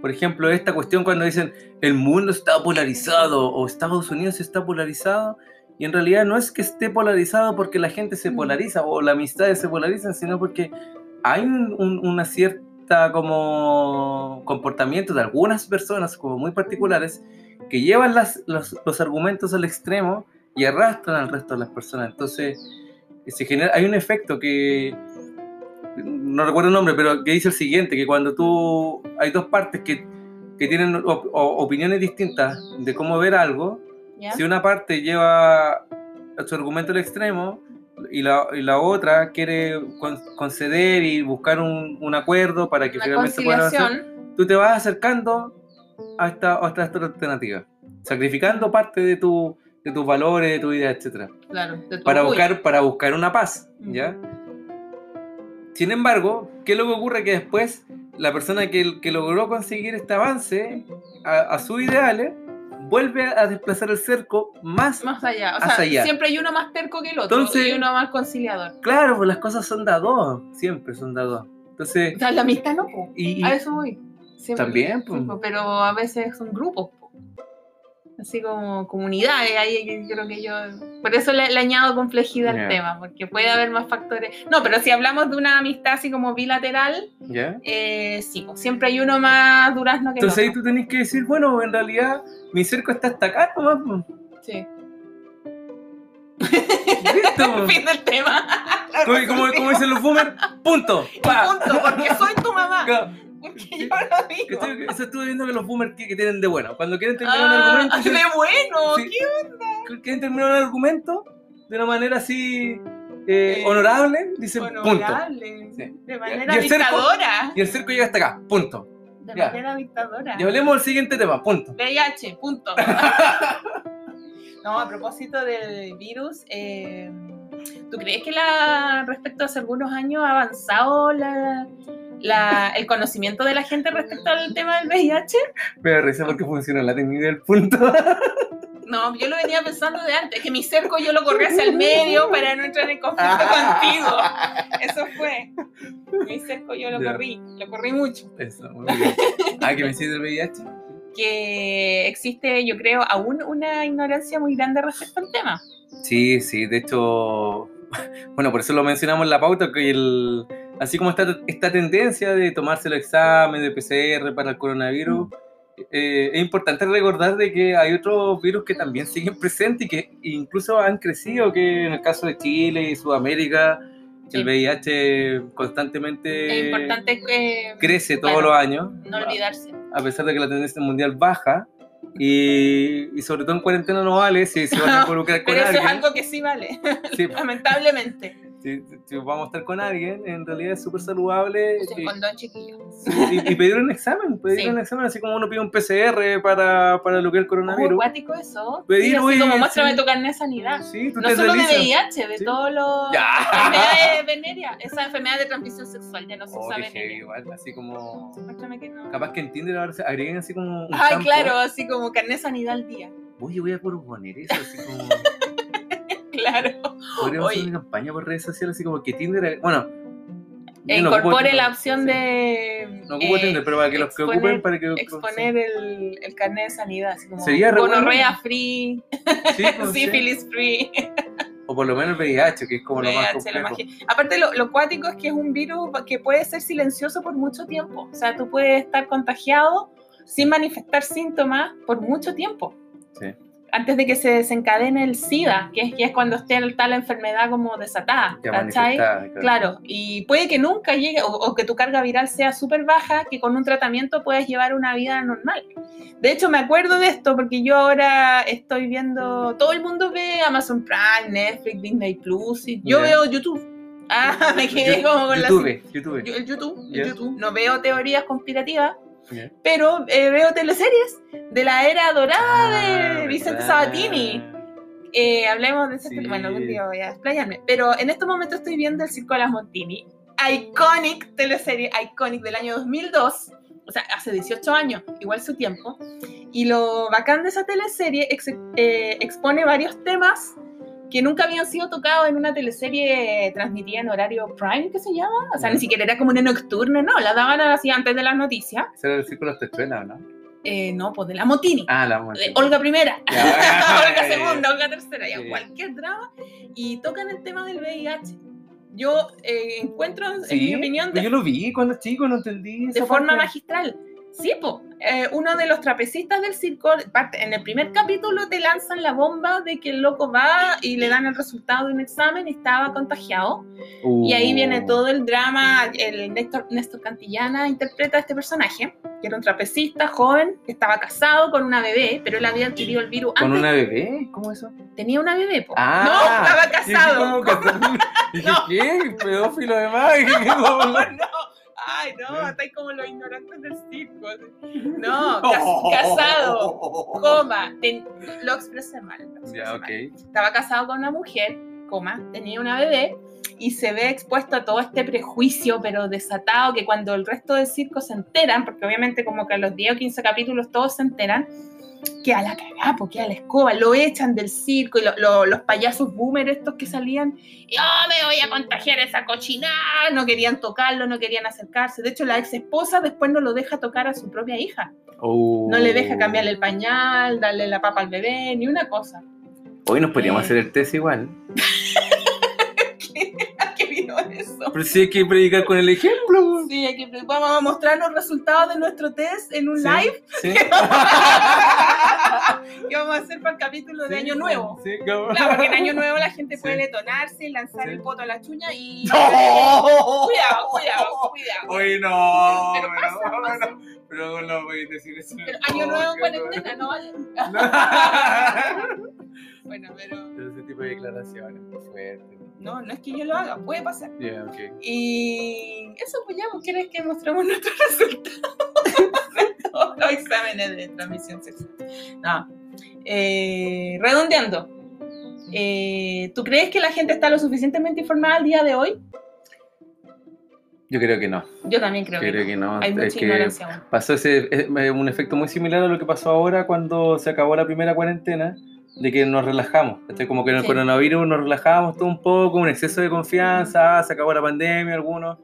por ejemplo, esta cuestión cuando dicen el mundo está polarizado o Estados Unidos está polarizado, y en realidad no es que esté polarizado porque la gente se Mm. polariza o las amistades se polarizan, sino porque hay un- un- una cierta como comportamiento de algunas personas como muy particulares que llevan las- los, los argumentos al extremo y arrastran al resto de las personas. Entonces, se genera, hay un efecto que no recuerdo el nombre, pero que dice el siguiente, que cuando tú hay dos partes que, que tienen op- opiniones distintas de cómo ver algo, si una parte lleva su argumento al extremo y la, y la otra quiere con- conceder y buscar un, un acuerdo para que Una finalmente se pueda avanzar, conciliación. tú te vas acercando a esta, a esta, alternativa, sacrificando parte de, tu, de tus valores, de tu vida, etcétera Claro, de tu para buscar, para buscar una paz. ¿ya? Sin embargo, ¿qué es lo que ocurre? Que después la persona que, que logró conseguir este avance a, a sus ideales vuelve a desplazar el cerco más... Más allá. O sea, allá. siempre hay uno más terco que el otro Entonces- y uno más conciliador. Claro, pues las cosas son de a dos, siempre son de a dos. Entonces, O sea, la amistad no, y, y- a eso voy. Siempre- También, pues. pero a veces son grupos, po. Así como comunidades. Ahí yo creo que yo. Por eso le, le añado complejidad Ya. al tema, porque puede haber más factores. No, pero si hablamos de una amistad así como bilateral, ¿ya? eh, sí, pues siempre hay uno más durazno que Entonces ahí el otro. tú tenés que decir, bueno, en realidad mi cerco está hasta acá nomás. Sí. Listo. Fin del tema. como dicen los boomers, punto. Pa. Punto, porque soy tu mamá. Porque yo lo digo. ¿Cachai? Eso estuve viendo que los boomers que, que tienen de bueno. Cuando quieren terminar un Ah, argumento, de bueno. Sí. ¿qué quieren terminar un argumento de una manera así eh, Eh, honorable, dicen punto. honorable. Sí. De manera Y cerco- dictadora. Y el cerco llega hasta acá, punto. De ya. manera dictadora. Y hablemos del siguiente tema, punto. VIH, punto. no, a propósito del virus, eh, ¿tú crees que la, respecto a hace algunos años ha avanzado la, la- el conocimiento de la gente respecto al tema del VIH? Me da risa porque funciona la técnica del punto. No, yo lo venía pensando de antes, que mi cerco yo lo corrí hacia el medio para no entrar en conflicto contigo. Eso fue. Mi cerco yo lo Ya. corrí, lo corrí mucho. Eso, muy bien. Ah, que me sigue del VIH. Que existe, yo creo, aún una ignorancia muy grande respecto al tema. Sí, sí, de hecho, bueno, por eso lo mencionamos en la pauta, que el, así como esta, esta tendencia de tomarse el examen de PCR para el coronavirus, eh, es importante recordar de que hay otros virus que también siguen presentes y que incluso han crecido, que en el caso de Chile y Sudamérica, Sí. el VIH constantemente es que crece todos claro, los años, no olvidarse. a pesar de que la tendencia mundial baja. Y, y sobre todo en cuarentena no vale si se van a involucrar con Pero eso alguien. es algo que sí vale, Sí, lamentablemente. Si, si vamos a estar con alguien, en realidad es súper saludable Usen y, condón, chiquillos. y- y pedir un examen, pedir Sí. un examen, así como uno pide un PCR para, para lo que es el coronavirus. acuático eso. Pedir, Sí, así oye, como muéstrame sí. tu carnet de sanidad. Sí, tú No te solo de deslizas. VIH, de todos los Ya. enfermedades venéreas. Esa enfermedad de transmisión sexual ya no se Oh, venérea. igual, así como... Que no. Capaz que en Tinder ahora se agreguen así como un Ay, campo. claro, así como carnet de sanidad al día. Oye, voy a proponer eso, así como. Claro. Podríamos hacer una campaña por redes sociales, así como que Tinder. Bueno. E no incorpore Tinder, la opción sí. de. No ocupo eh, Tinder, pero para que los que exponer- ocupen, para que. Exponer el, el carnet de sanidad, así como Sería re gonorrea free, Sí, pues, sí. sífilis free, O por lo menos el VIH, que es como lo más VIH, lo complejo. más- Aparte, lo, lo cuático es que es un virus que puede ser silencioso por mucho tiempo. O sea, tú puedes estar contagiado sin manifestar síntomas por mucho tiempo. Sí. Antes de que se desencadene el SIDA, que es, que es cuando esté la enfermedad como desatada. ¿cachai? claro. Claro, y puede que nunca llegue, o, o que tu carga viral sea súper baja, que con un tratamiento puedes llevar una vida normal. De hecho, me acuerdo de esto porque yo ahora estoy viendo, todo el mundo ve Amazon Prime, Netflix, Disney Plus, y yo Ya. veo YouTube. Ah, me quedé como con la... YouTube, YouTube. Yo- El YouTube, el. YouTube. No veo teorías conspirativas, Pero eh, veo teleseries de la era dorada de Ah, Vicente verdad. Sabatini. Eh, hablemos de ese Sí. Bueno, algún día voy a explayarme. Pero en este momento estoy viendo El Circo de las Montini. Iconic teleserie, iconic del año 2002. O sea, hace 18 años, igual su tiempo. Y lo bacán de esa teleserie ex- eh, expone varios temas que nunca habían sido tocados en una teleserie transmitida en horario prime, que se llama. O sea, ni siquiera era como una nocturna, no, la daban así antes de las noticias. Ese era el círculo de Techuela, ¿no? Eh, no, pues de la Montini. Ah, la de muerte. Olga primera, Ya, Olga segunda, Olga tercera, ya Sí. cualquier drama y tocan el tema del VIH. Yo eh, encuentro, en Sí, mi opinión, de, yo lo vi cuando chico, no entendí. de esa forma parte. magistral. Sí, po. Eh, uno de los trapecistas del circo, en el primer capítulo te lanzan la bomba de que el loco va y le dan el resultado de un examen y estaba contagiado. Y ahí viene Uh, todo el drama. El Néstor, Néstor Cantillana interpreta a este personaje, que era un trapecista joven, que estaba casado con una bebé, pero él había adquirido el virus ¿Con antes. una bebé? ¿Cómo eso? Tenía una bebé, po. Ah, no, estaba casado. Dije. ¿qué? ¿Pedófilo? Dije, ¿qué No, no. Ay, no, estáis como los ignorantes del circo. No, cas- casado, coma, ten- lo expresé mal. lo expresé Ya, mal. Estaba casado con una mujer, coma, tenía una bebé y se ve expuesto a todo este prejuicio, pero desatado, que cuando el resto del circo se enteran, porque obviamente como que a los 10 o 15 capítulos todos se enteran, que a la cagada, porque a la escoba, lo echan del circo y lo- lo- los payasos boomer estos que salían, y oh, me voy a contagiar esa cochinada, no querían tocarlo, no querían acercarse. De hecho, la ex esposa después no lo deja tocar a su propia hija. Oh. No le deja cambiarle el pañal, darle la papa al bebé, ni una cosa. Hoy nos podríamos Eh. hacer el test igual. Pero sí hay que predicar con el ejemplo. Sí, hay que, vamos a mostrar los resultados de nuestro test en un Sí, live Sí. que vamos a hacer para el capítulo de Año Nuevo. Sí, como- Claro, porque en Año Nuevo la gente puede detonarse, lanzar el poto a la chuña y... ¡No! Cuidado, cuidado, cuidado. Oye, no. Pero pero- pasa, pasa. no, Pero no voy a decir eso. Pero Año Nuevo en cuarentena, ¿no? no. Bueno, pero... Pero ese tipo de declaraciones, muy fuerte. No, no es que yo lo haga, puede pasar. Ya, ok. Y eso, pues ya, pues, ¿quieres que mostremos nuestros resultados? Los exámenes de transmisión sexual. No. Eh, redondeando. Eh, ¿Tú crees que la gente está lo suficientemente informada al día de hoy? Yo creo que no. Yo también creo, Creo que, que no. Hay Es mucha que pasó ese, un efecto muy similar a lo que pasó ahora cuando se acabó la primera cuarentena, de que nos relajamos. ¿cachai? Como que en el Sí. coronavirus nos relajamos todo un poco, un exceso de confianza, ah, se acabó la pandemia, algunos.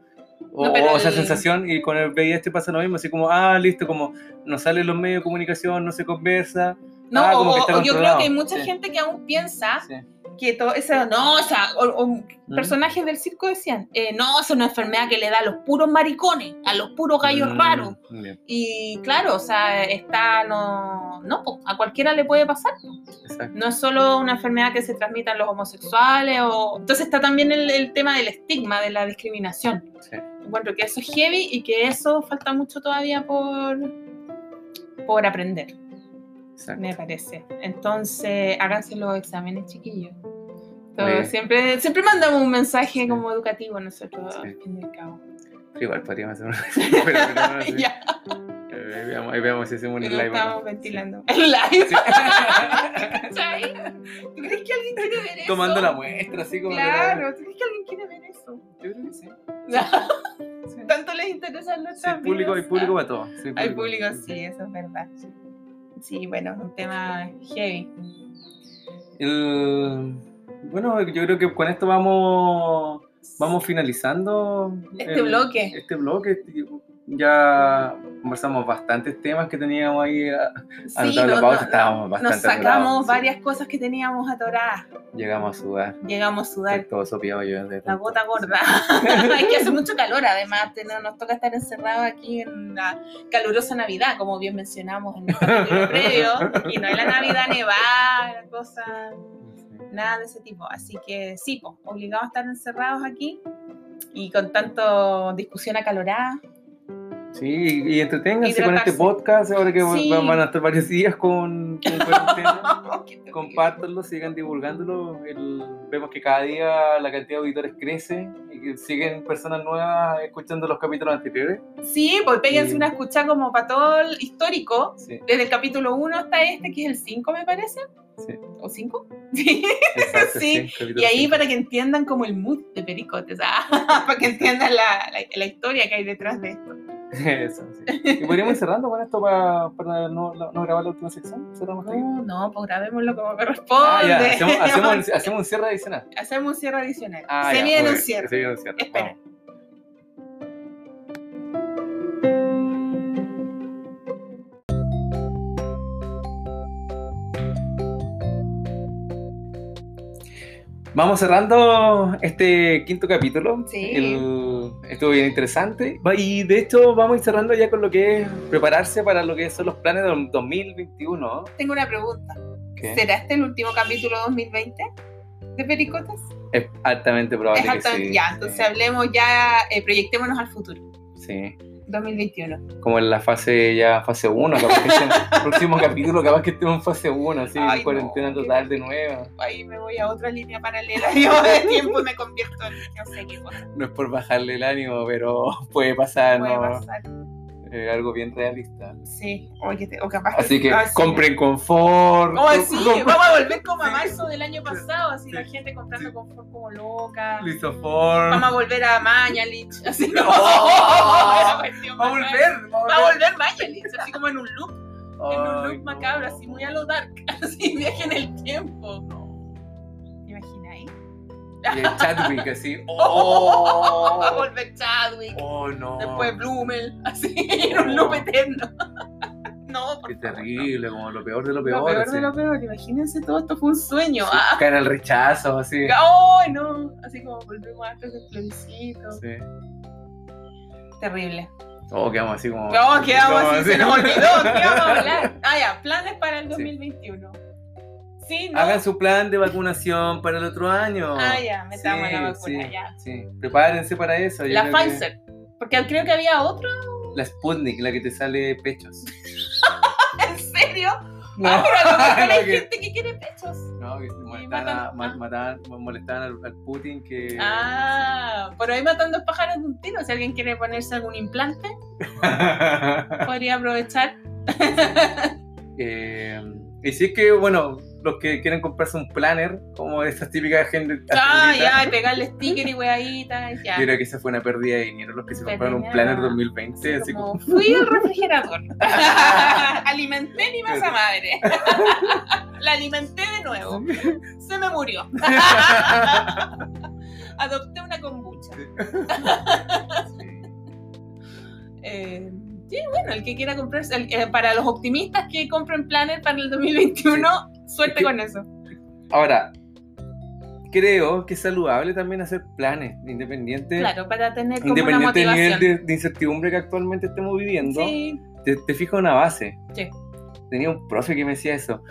O, No, pero o esa el- sensación, y con el VIH pasa lo mismo, así como, ah, listo, como no salen los medios de comunicación, no se conversa. No, ah, o, como que está o yo creo que hay mucha Sí. gente que aún piensa Sí. Que todo eso, no, o sea, o- o ¿Mm? personajes del circo decían, eh, no, es una enfermedad que le da a los puros maricones, a los puros gallos Mm, raros. bien, Y claro, o sea, está, no, no, po, a cualquiera le puede pasar. exacto. No es solo una enfermedad que se transmite a los homosexuales, o... entonces está también el, el tema del estigma, de la discriminación. Sí. Encuentro que eso es heavy y que eso falta mucho todavía por, por aprender, exacto. me parece. Entonces, háganse los exámenes, chiquillos. Oye. siempre, siempre mandamos un mensaje como educativo nosotros, Sí. al fin y al cabo. Pero igual podríamos hacer una. pero, pero no, sí. ya, Eh, ahí, veamos, si hacemos un live. o no. estamos ventilando. El live. Sí. ¿Cachai? ¿Tú crees que alguien quiere ver eso? Tomando la muestra, así como. la- Claro, ¿tú crees que alguien quiere ver eso? Yo creo que sí. Tanto les interesa Sí, nuestra hay público, hay público para todo. sí, Hay público, sí, eso es verdad. Sí, bueno, un tema heavy. El- bueno, yo creo que con esto vamos, vamos finalizando Este bloque. Este bloque. Este- Ya conversamos bastantes temas que teníamos ahí Sí, anotados en la no- pauta. no- Estábamos nos bastante sacamos atorados, sí. varias cosas que teníamos atoradas. Llegamos a sudar. Llegamos a sudar Estoy todo sopeado yo. de la gota gorda. es que hace mucho calor, además, nos toca estar encerrados aquí en la calurosa Navidad, como bien mencionamos en el previo. Y no es la Navidad nevada, la cosa, nada de ese tipo. Así que sí, pues, obligados a estar encerrados aquí y con tanto discusión acalorada. Sí, y, y entreténganse con este podcast ahora que Sí. van a estar varios días con, con cuarentena. Compártanlo, sigan divulgándolo. El- vemos que cada día la cantidad de auditores crece y que siguen personas nuevas escuchando los capítulos anteriores. Sí, pues péguense Sí. una escucha como para todo el histórico. Sí, Desde el capítulo 1 hasta este, que es el 5, me parece. sí, ¿O 5? Sí. exacto. Sí, Y ahí cinco. para que entiendan como el mood de Pericotes, ah, para que entiendan la, la, la historia que hay detrás de esto. Eso, sí. Y podríamos ir cerrando con esto para, para no, no grabar la última sección. Cerramos ahí. No, no, pues grabémoslo como corresponde. Ah, ya, hacemos, hacemos, hacemos un cierre adicional. Hacemos un cierre adicional. Ah, Se ya, viene un cierre. Se viene un cierre. Espera. Vamos. Vamos cerrando este quinto capítulo. Sí. El- estuvo bien interesante. Y de hecho vamos a ir cerrando ya con lo que es prepararse para lo que son los planes del 2021. Tengo una pregunta. ¿Qué? ¿Será este el último capítulo 2020 de Pericotes? Es altamente probable Es que sí. Ya, entonces hablemos ya, eh, proyectémonos al futuro. Sí. 2021. Como en la fase ya, fase 1, capaz que sea el próximo capítulo, capaz que estemos en fase 1, así, Ay, en cuarentena no, total de nuevo. Ahí me voy a otra línea paralela. Yo de tiempo me convierto en no sé qué cosa. No es por bajarle el ánimo, pero puede pasar, Puede ¿no? pasar. Eh, algo bien realista. Sí, o, que te- o capaz Así que ah, sí. compren confort. Oh, sí, vamos a volver como a marzo del año pasado, así la Sí. gente comprando Sí. confort como loca. Lisoform. Vamos a volver a Mañalich, así No. Una cuestión Va a volver, va Va a volver Mañalich, así como en un loop, en un loop no. macabro, así muy a lo dark, así viaje en el tiempo. ¿Te imagináis? Y el Chadwick, así. Va a ¡Oh! volver Chadwick, ¡Oh, no! después Blumel, así en un loop eterno. No, por Qué favor, terrible, como lo peor de lo peor. Lo peor así. de lo peor, imagínense todo esto fue un sueño. Sí, ah. Caen al rechazo, así. ¡Ay, no! Así como volvemos antes del plebiscito. Sí. Terrible. Oh, quedamos así como. No, quedamos así, así. se nos olvidó. ¿Qué vamos a hablar? Ah, ya, planes para el 2021. Sí, ¿no? Hagan su plan de vacunación para el otro año. Ah, ya, metamos la vacuna, sí, ya. Sí, prepárense para eso. La que- Pfizer. Porque creo que había otro. La Sputnik, la que te sale pechos. ¿En serio? No, Ah, pero hay que- gente que quiere pechos. no, que molestaban, a- ma- mataban- molestaban al, al Putin que. Ah, por ahí matando pájaros de un tiro. Si alguien quiere ponerse algún implante, podría aprovechar. Eh, y si es que, bueno, los que quieren comprarse un planner, como esas típicas gente. Ah, ya, pegarle sticker y weaditas, ya. Yo creo que esa fue una pérdida de dinero los que se compraron un planner 2020. Así Como, como, fui al refrigerador. alimenté mi masa madre. La alimenté de nuevo. Se me murió. Adopté una kombucha. Eh, sí, bueno, el que quiera comprarse, el- eh, para los optimistas que compren Planner para el 2021, suerte Es que- con eso. Ahora, creo que es saludable también hacer planes independientes. Claro, para tener como una Independiente del nivel motivación. de, de incertidumbre que actualmente estemos viviendo, Sí, te, te fija una base. Sí. Tenía un profe que me decía eso.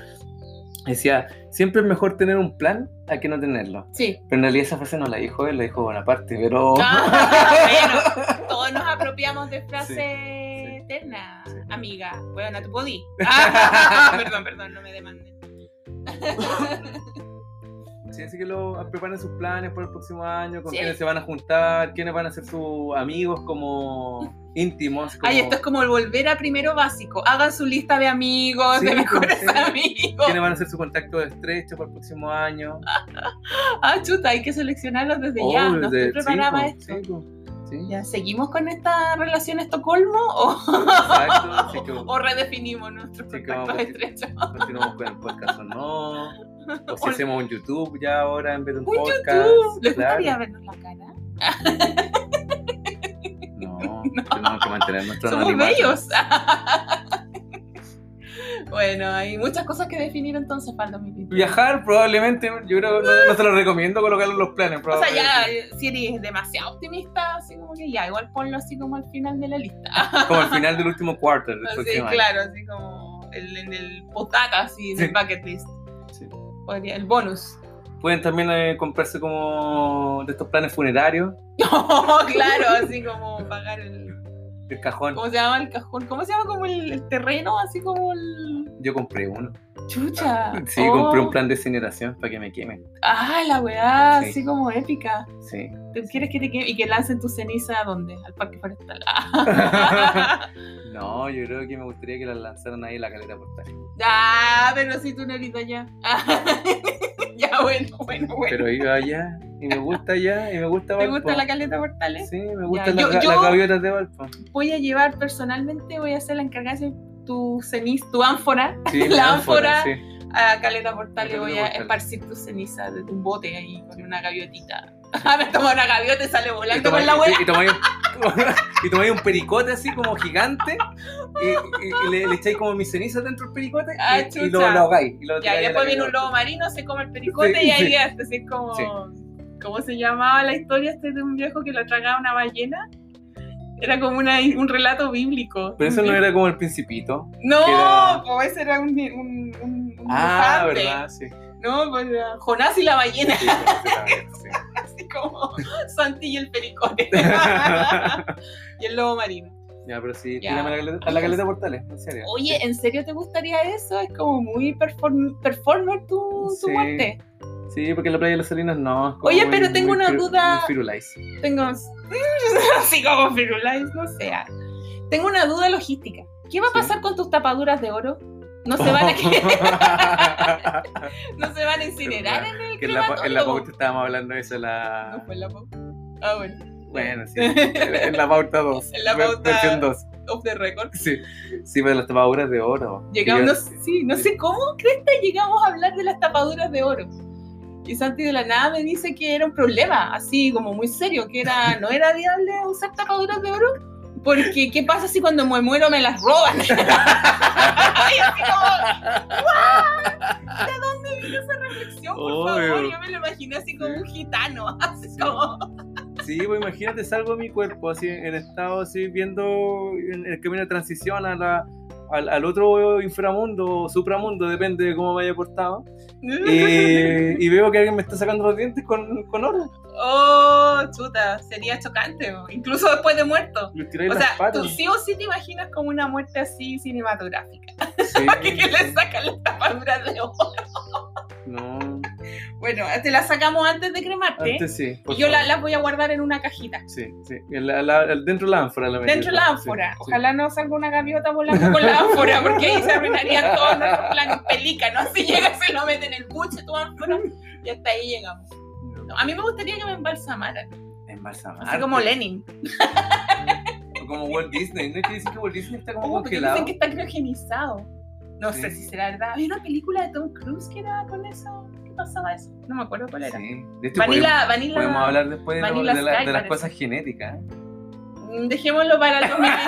Decía, siempre es mejor tener un plan a que no tenerlo. sí. Pero en realidad esa frase no la dijo él, la dijo Bonaparte, pero... Ah, bueno, todos nos apropiamos de frases sí. eternas, Sí. amiga. Bueno, tú podí. Ah, perdón, perdón, no me demanden. Sí, así que lo, preparen sus planes para el próximo año, con Sí. quiénes se van a juntar, quiénes van a ser sus amigos como íntimos. Como, Ay, esto es como el volver a primero básico. Hagan su lista de amigos, Sí, de mejores sí. amigos. quiénes van a ser su contacto estrecho para el próximo año. Ah, chuta, hay que seleccionarlos desde Oh, ya. No desde- estoy preparada para sí, esto. Sí. ¿Ya seguimos con esta relación Estocolmo o, Exacto. O redefinimos nuestros Sí, contactos estrechos? continuamos con el podcast o no. O si O- hacemos un YouTube ya ahora en vez de un, Un podcast. YouTube. ¿Les claro. gustaría vernos la cara? No, tenemos que mantener nuestro Somos bellos. bueno, hay muchas cosas que definir entonces para el 2021. Viajar probablemente, yo creo que no, no te lo recomiendo colocarlo en los planes. O sea, ya, eh, si eres demasiado optimista, así como que ya, igual ponlo así como al final de la lista. Como al final del último quarter del año. claro, así como el, en el potata, así, en Sí. el bucket list. Sí. Podría- el bonus. Pueden también eh, comprarse como de estos planes funerarios, claro, así como pagar el. El cajón. ¿Cómo se llama el cajón? ¿Cómo se llama como el, el terreno? Así como el. Yo compré uno. Chucha. Sí, Oh. compré un plan de incineración para que me quemen. Ah, la weá, Sí. así como épica. Sí. ¿Te quieres que te queme y que lancen tu ceniza a dónde? Al parque forestal. no, yo creo que me gustaría que las lanzaran ahí en la caleta portal. ah, pero si tú no eres allá. ya, bueno, bueno, bueno. Pero iba allá y me gusta allá y me gusta ¿Te Valpo. gusta la caleta portales? Sí, me gustan las, las gaviotas de Valpo. Voy a llevar personalmente, voy a hacer la encargada de tu ceniza, tu ánfora Sí, La ánfora. sí. a Caleta Portal y Caleta voy a esparcir tu ceniza de tu bote ahí con una gaviotita. Ah, me toma una gaviota y sale volando con la wea. y tomáis un, pericote así como gigante y, y- y le, le echáis como mis cenizas dentro del pericote Ah, y, y lo, lo ahogáis. Y lo Ya, la después viene un lobo marino, se come el pericote Sí, y ahí ya, así es como. ¿Cómo se llamaba la historia este de un viejo que lo tragaba una ballena? Era como una, un relato bíblico. Pero eso no era como el principito. No, era- pues ese era un, un, un, un Ah, elefante. verdad, sí. No, pues era Jonás y la ballena, Sí, sí, sí. así como Santi y el pericote. y el lobo marino. Ya, pero sí, Ya. a la caleta, a la caleta portales, en serio. Oye, ¿en serio te gustaría eso? Es como muy perform- performer tu, tu Sí. muerte. Sí, porque la playa de las Salinas no. es como Oye, muy- pero tengo muy una firu- duda. muy. Tengo. Así como Firulais, no sea. Tengo una duda logística. ¿Qué va a Sí. pasar con tus tapaduras de oro? ¿No se van a, ¿no se van a incinerar en el que en la, en la pauta estábamos hablando de eso, la... No fue en la pauta. Ah, bueno. Bueno, sí. En la pauta 2. En la pauta- Versión 2. Off the record. Sí. Sí, pero las tapaduras de oro. Llegamos, no, sé- sí, no sé cómo, cresta llegamos a hablar de las tapaduras de oro. Y Santi de la nada me dice que era un problema, así como muy serio, que era no era viable usar tapaduras de oro. Porque, ¿qué pasa si cuando me muero me las roban? y así como, "Guau, ¿de dónde vino esa reflexión? Por favor, yo me lo imaginé así como un gitano, así como... Sí, pues imagínate, salgo de mi cuerpo así en estado así viendo en el camino de transición a la, al, al otro inframundo o supramundo, depende de cómo me haya portado. Y, y veo que alguien me está sacando los dientes con, con oro. Oh, chuta, sería chocante, incluso después de muerto. O sea, patas. tú sí o sí te imaginas como una muerte así cinematográfica. Sí, que, que le sacan las tapaduras de oro. no. Bueno, te las sacamos antes de cremarte. Antes sí. por y yo la- las voy a guardar en una cajita. Sí, sí. La- la- dentro de la ánfora. La Dentro de la ánfora. sí, sí. Ojalá no salga una gaviota volando con la ánfora, porque ahí se arruinarían todos nuestros planes pelícanos. Si llega, se lo mete en el buche tu ánfora y hasta ahí llegamos. No, a mí me gustaría que me embalsamaran, Embalsamar. así como Lenin. O Como Walt Disney. ¿No quiere decir que Walt Disney está como Oh, porque congelado? dicen que está criogenizado. No Sí. sé si será verdad. Había una película de Tom Cruise que era con eso. ¿Qué pasaba eso? No me acuerdo cuál era. Sí. De hecho, Vanilla, Vanilla. podemos, hablar después de, lo- Vanilla de la- Sky de las parece. cosas genéticas. Mm, Dejémoslo para el 2021,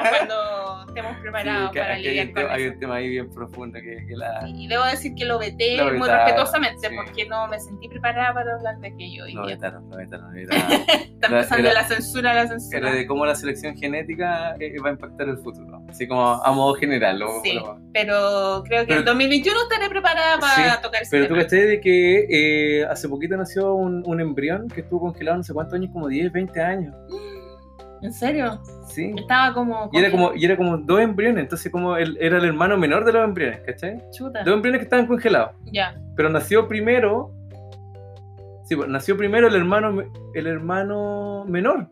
cuando estemos preparados Sí, para hay, lidiar un con tema, hay eso. un tema ahí bien profundo que, que la... Y debo decir que lo veté Lo muy respetuosamente sí. porque no me sentí preparada para hablar de aquello. Y No, ya vetaron, no, vetaron. Era, está empezando era- la censura, la censura. era de cómo la selección genética eh, va a impactar el futuro. Así como a modo general. lo- Sí, lo- pero creo que Pero- en 2021 estaré preparada para Sí, tocar ese Pero tú tema. cachai de que eh, hace poquito nació un, un embrión que estuvo congelado no sé cuántos años, como 10, 20 años. ¿En serio? Sí. Estaba como... Y era como, y era como dos embriones, entonces como él era el hermano menor de los embriones, ¿cachai? Chuta. Dos embriones que estaban congelados. Ya. Pero nació primero. Sí, pues, nació primero el hermano, el hermano menor.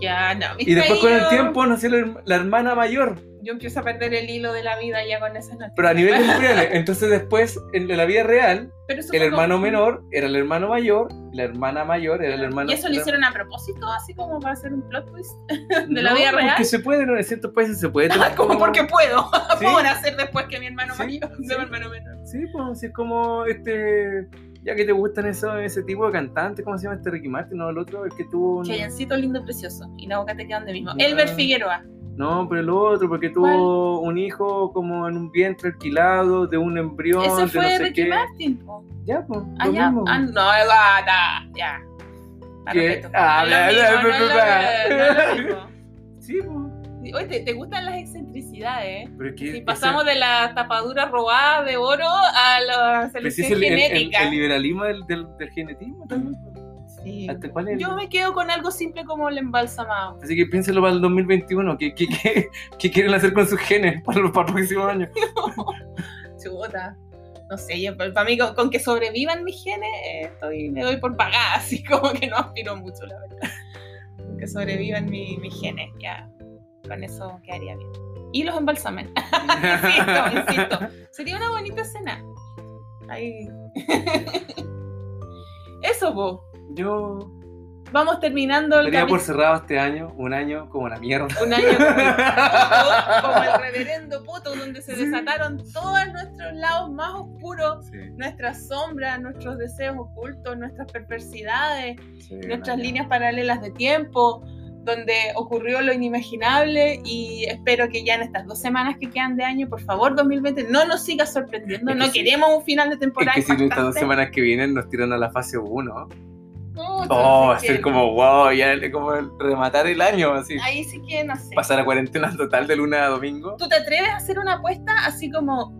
Ya, no. Y después con el tiempo nació la hermana mayor. Yo empiezo a perder el hilo de la vida ya con esas noticias. Pero a nivel temporales, entonces después, en la vida real, el fue hermano como- menor era el hermano mayor, la hermana mayor era el hermano ¿Y eso lo la- hicieron a propósito, así como para hacer un plot twist de la No, vida real? Porque se puede, ¿no? en ciertos países se puede. tomar como porque puedo. Sí. Puedo nacer después que mi hermano Sí, mayor. sí. de mi hermano menor. Sí, pues, sí, es como este. Ya que te gustan eso, ese tipo de cantantes, ¿cómo se llama este Ricky Martin? No, el otro, el que tuvo. un- Chayancito lindo precioso. Y la boca te queda donde mismo. Elber Figueroa. No, pero el otro, porque tuvo un hijo como en un vientre alquilado de un embrión. Ese de fue no sé Ricky qué. Martin. po. Ya, pues. Ah, lo ya. mismo. Ah, no, gata. Ya. Sí, pues. Oye, ¿te, te gustan las excentricidades, ¿eh? Pero que Si ese- pasamos de la tapadura robada de oro a la selección es el, el- el- genética. el liberalismo del, del, del genetismo también. pues. Sí. ¿Hasta cuál es Yo me quedo con algo simple como el embalsamado. Así que piénselo para el 2021. ¿Qué, qué, qué, qué quieren hacer con sus genes para los, para el próximo año? Chuta. No sé, yo, para mí con, con que sobrevivan mis genes, eh, estoy, me doy por pagada, así como que no aspiro mucho, la verdad. Que sobrevivan mi- mis genes, ya. Con eso quedaría bien. Y los embalsamen. insisto, insisto. Sería una bonita escena. Ahí. Eso, po. Yo Vamos terminando el daría por cerrado este año, un año como la mierda. Un año como, como el reverendo puto, donde se Sí. desataron todos nuestros lados más oscuros, Sí, nuestras sombras, nuestros deseos ocultos, nuestras perversidades, sí, nuestras líneas paralelas de tiempo, donde ocurrió lo inimaginable y espero que ya en estas dos semanas que quedan de año, por favor, 2020, no nos siga sorprendiendo, Es que no queremos un final de Es temporada. que si en estas dos semanas que vienen nos tiran a la fase 1. No, Oh, entonces ser que- como wow, ya como rematar el año, así. Ahí sí que no sé. Pasar a cuarentena total de lunes a domingo. ¿Tú te atreves a hacer una apuesta así como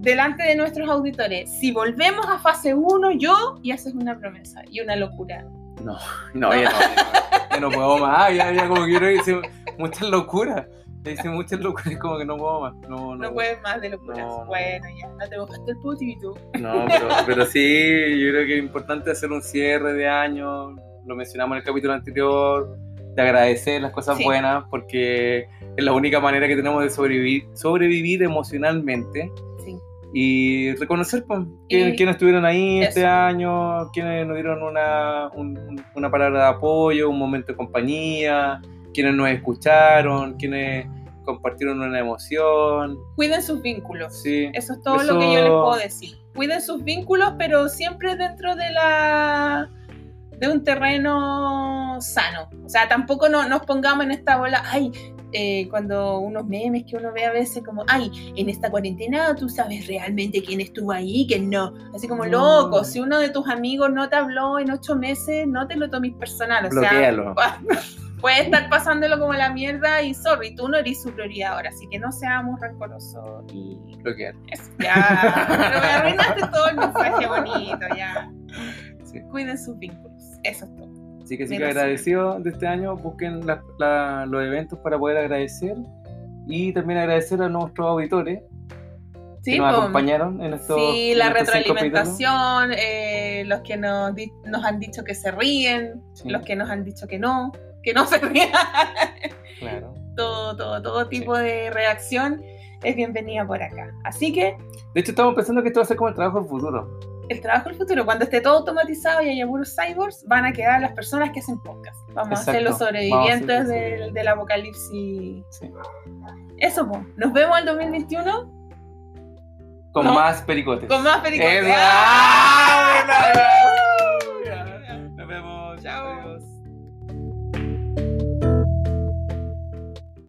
delante de nuestros auditores? Si volvemos a fase 1, yo, y haces una promesa y una locura. No, no, ya no, ya no, ya no puedo más, ya, ya como quiero decir muchas locuras. Ya hice muchas locuras, como que no puedo más. No, no, No puedes más de locuras. No, no. Bueno, ya, no te el putito. No, pero, pero sí, yo creo que es importante hacer un cierre de año, lo mencionamos en el capítulo anterior, de agradecer las cosas Sí. buenas, porque es la única manera que tenemos de sobrevivir, sobrevivir emocionalmente Sí. y reconocer pues, quién- quiénes estuvieron ahí este año, quiénes nos dieron una, un- un- una palabra de apoyo, un momento de compañía, quienes nos escucharon, quienes compartieron una emoción. Cuiden sus vínculos. Sí. Eso es todo Eso- lo que yo les puedo decir. Cuiden sus vínculos, pero siempre dentro de la de un terreno sano. O sea, tampoco no- nos pongamos en esta bola, ay, eh, cuando unos memes que uno ve a veces como, ay, en esta cuarentena tú sabes realmente quién estuvo ahí, quién no. Así como, No. loco, si uno de tus amigos no te habló en ocho meses, no te lo tomes personal. O Bloquéalo. sea, puede estar pasándolo como la mierda y sorry, tú no eres su prioridad ahora, así que no seamos rencorosos y Bloquear. eso, ya. Pero me arruinaste todo el mensaje bonito, ya. Sí. Cuiden sus vínculos, eso es todo. Así que sí que agradecido de este año, busquen la- la- los eventos para poder agradecer y también agradecer a nuestros auditores Sí, que nos acompañaron en estos Sí, en la estos retroalimentación, eh, los que nos, nos han dicho que se ríen, Sí. los que nos han dicho que no, que no se capítulos. Claro. todo, todo, todo tipo de reacción es bienvenida por acá. Así que De hecho, estamos pensando que esto va a ser como el trabajo del futuro. el trabajo del futuro, cuando esté todo automatizado y haya puros cyborgs, van a quedar las personas que hacen podcast. Vamos a ser los sobrevivientes ser del, del apocalipsis. Sí. Eso, pues. Nos vemos el 2021 Con No. más pericotes. con más. ¡Eh, ah!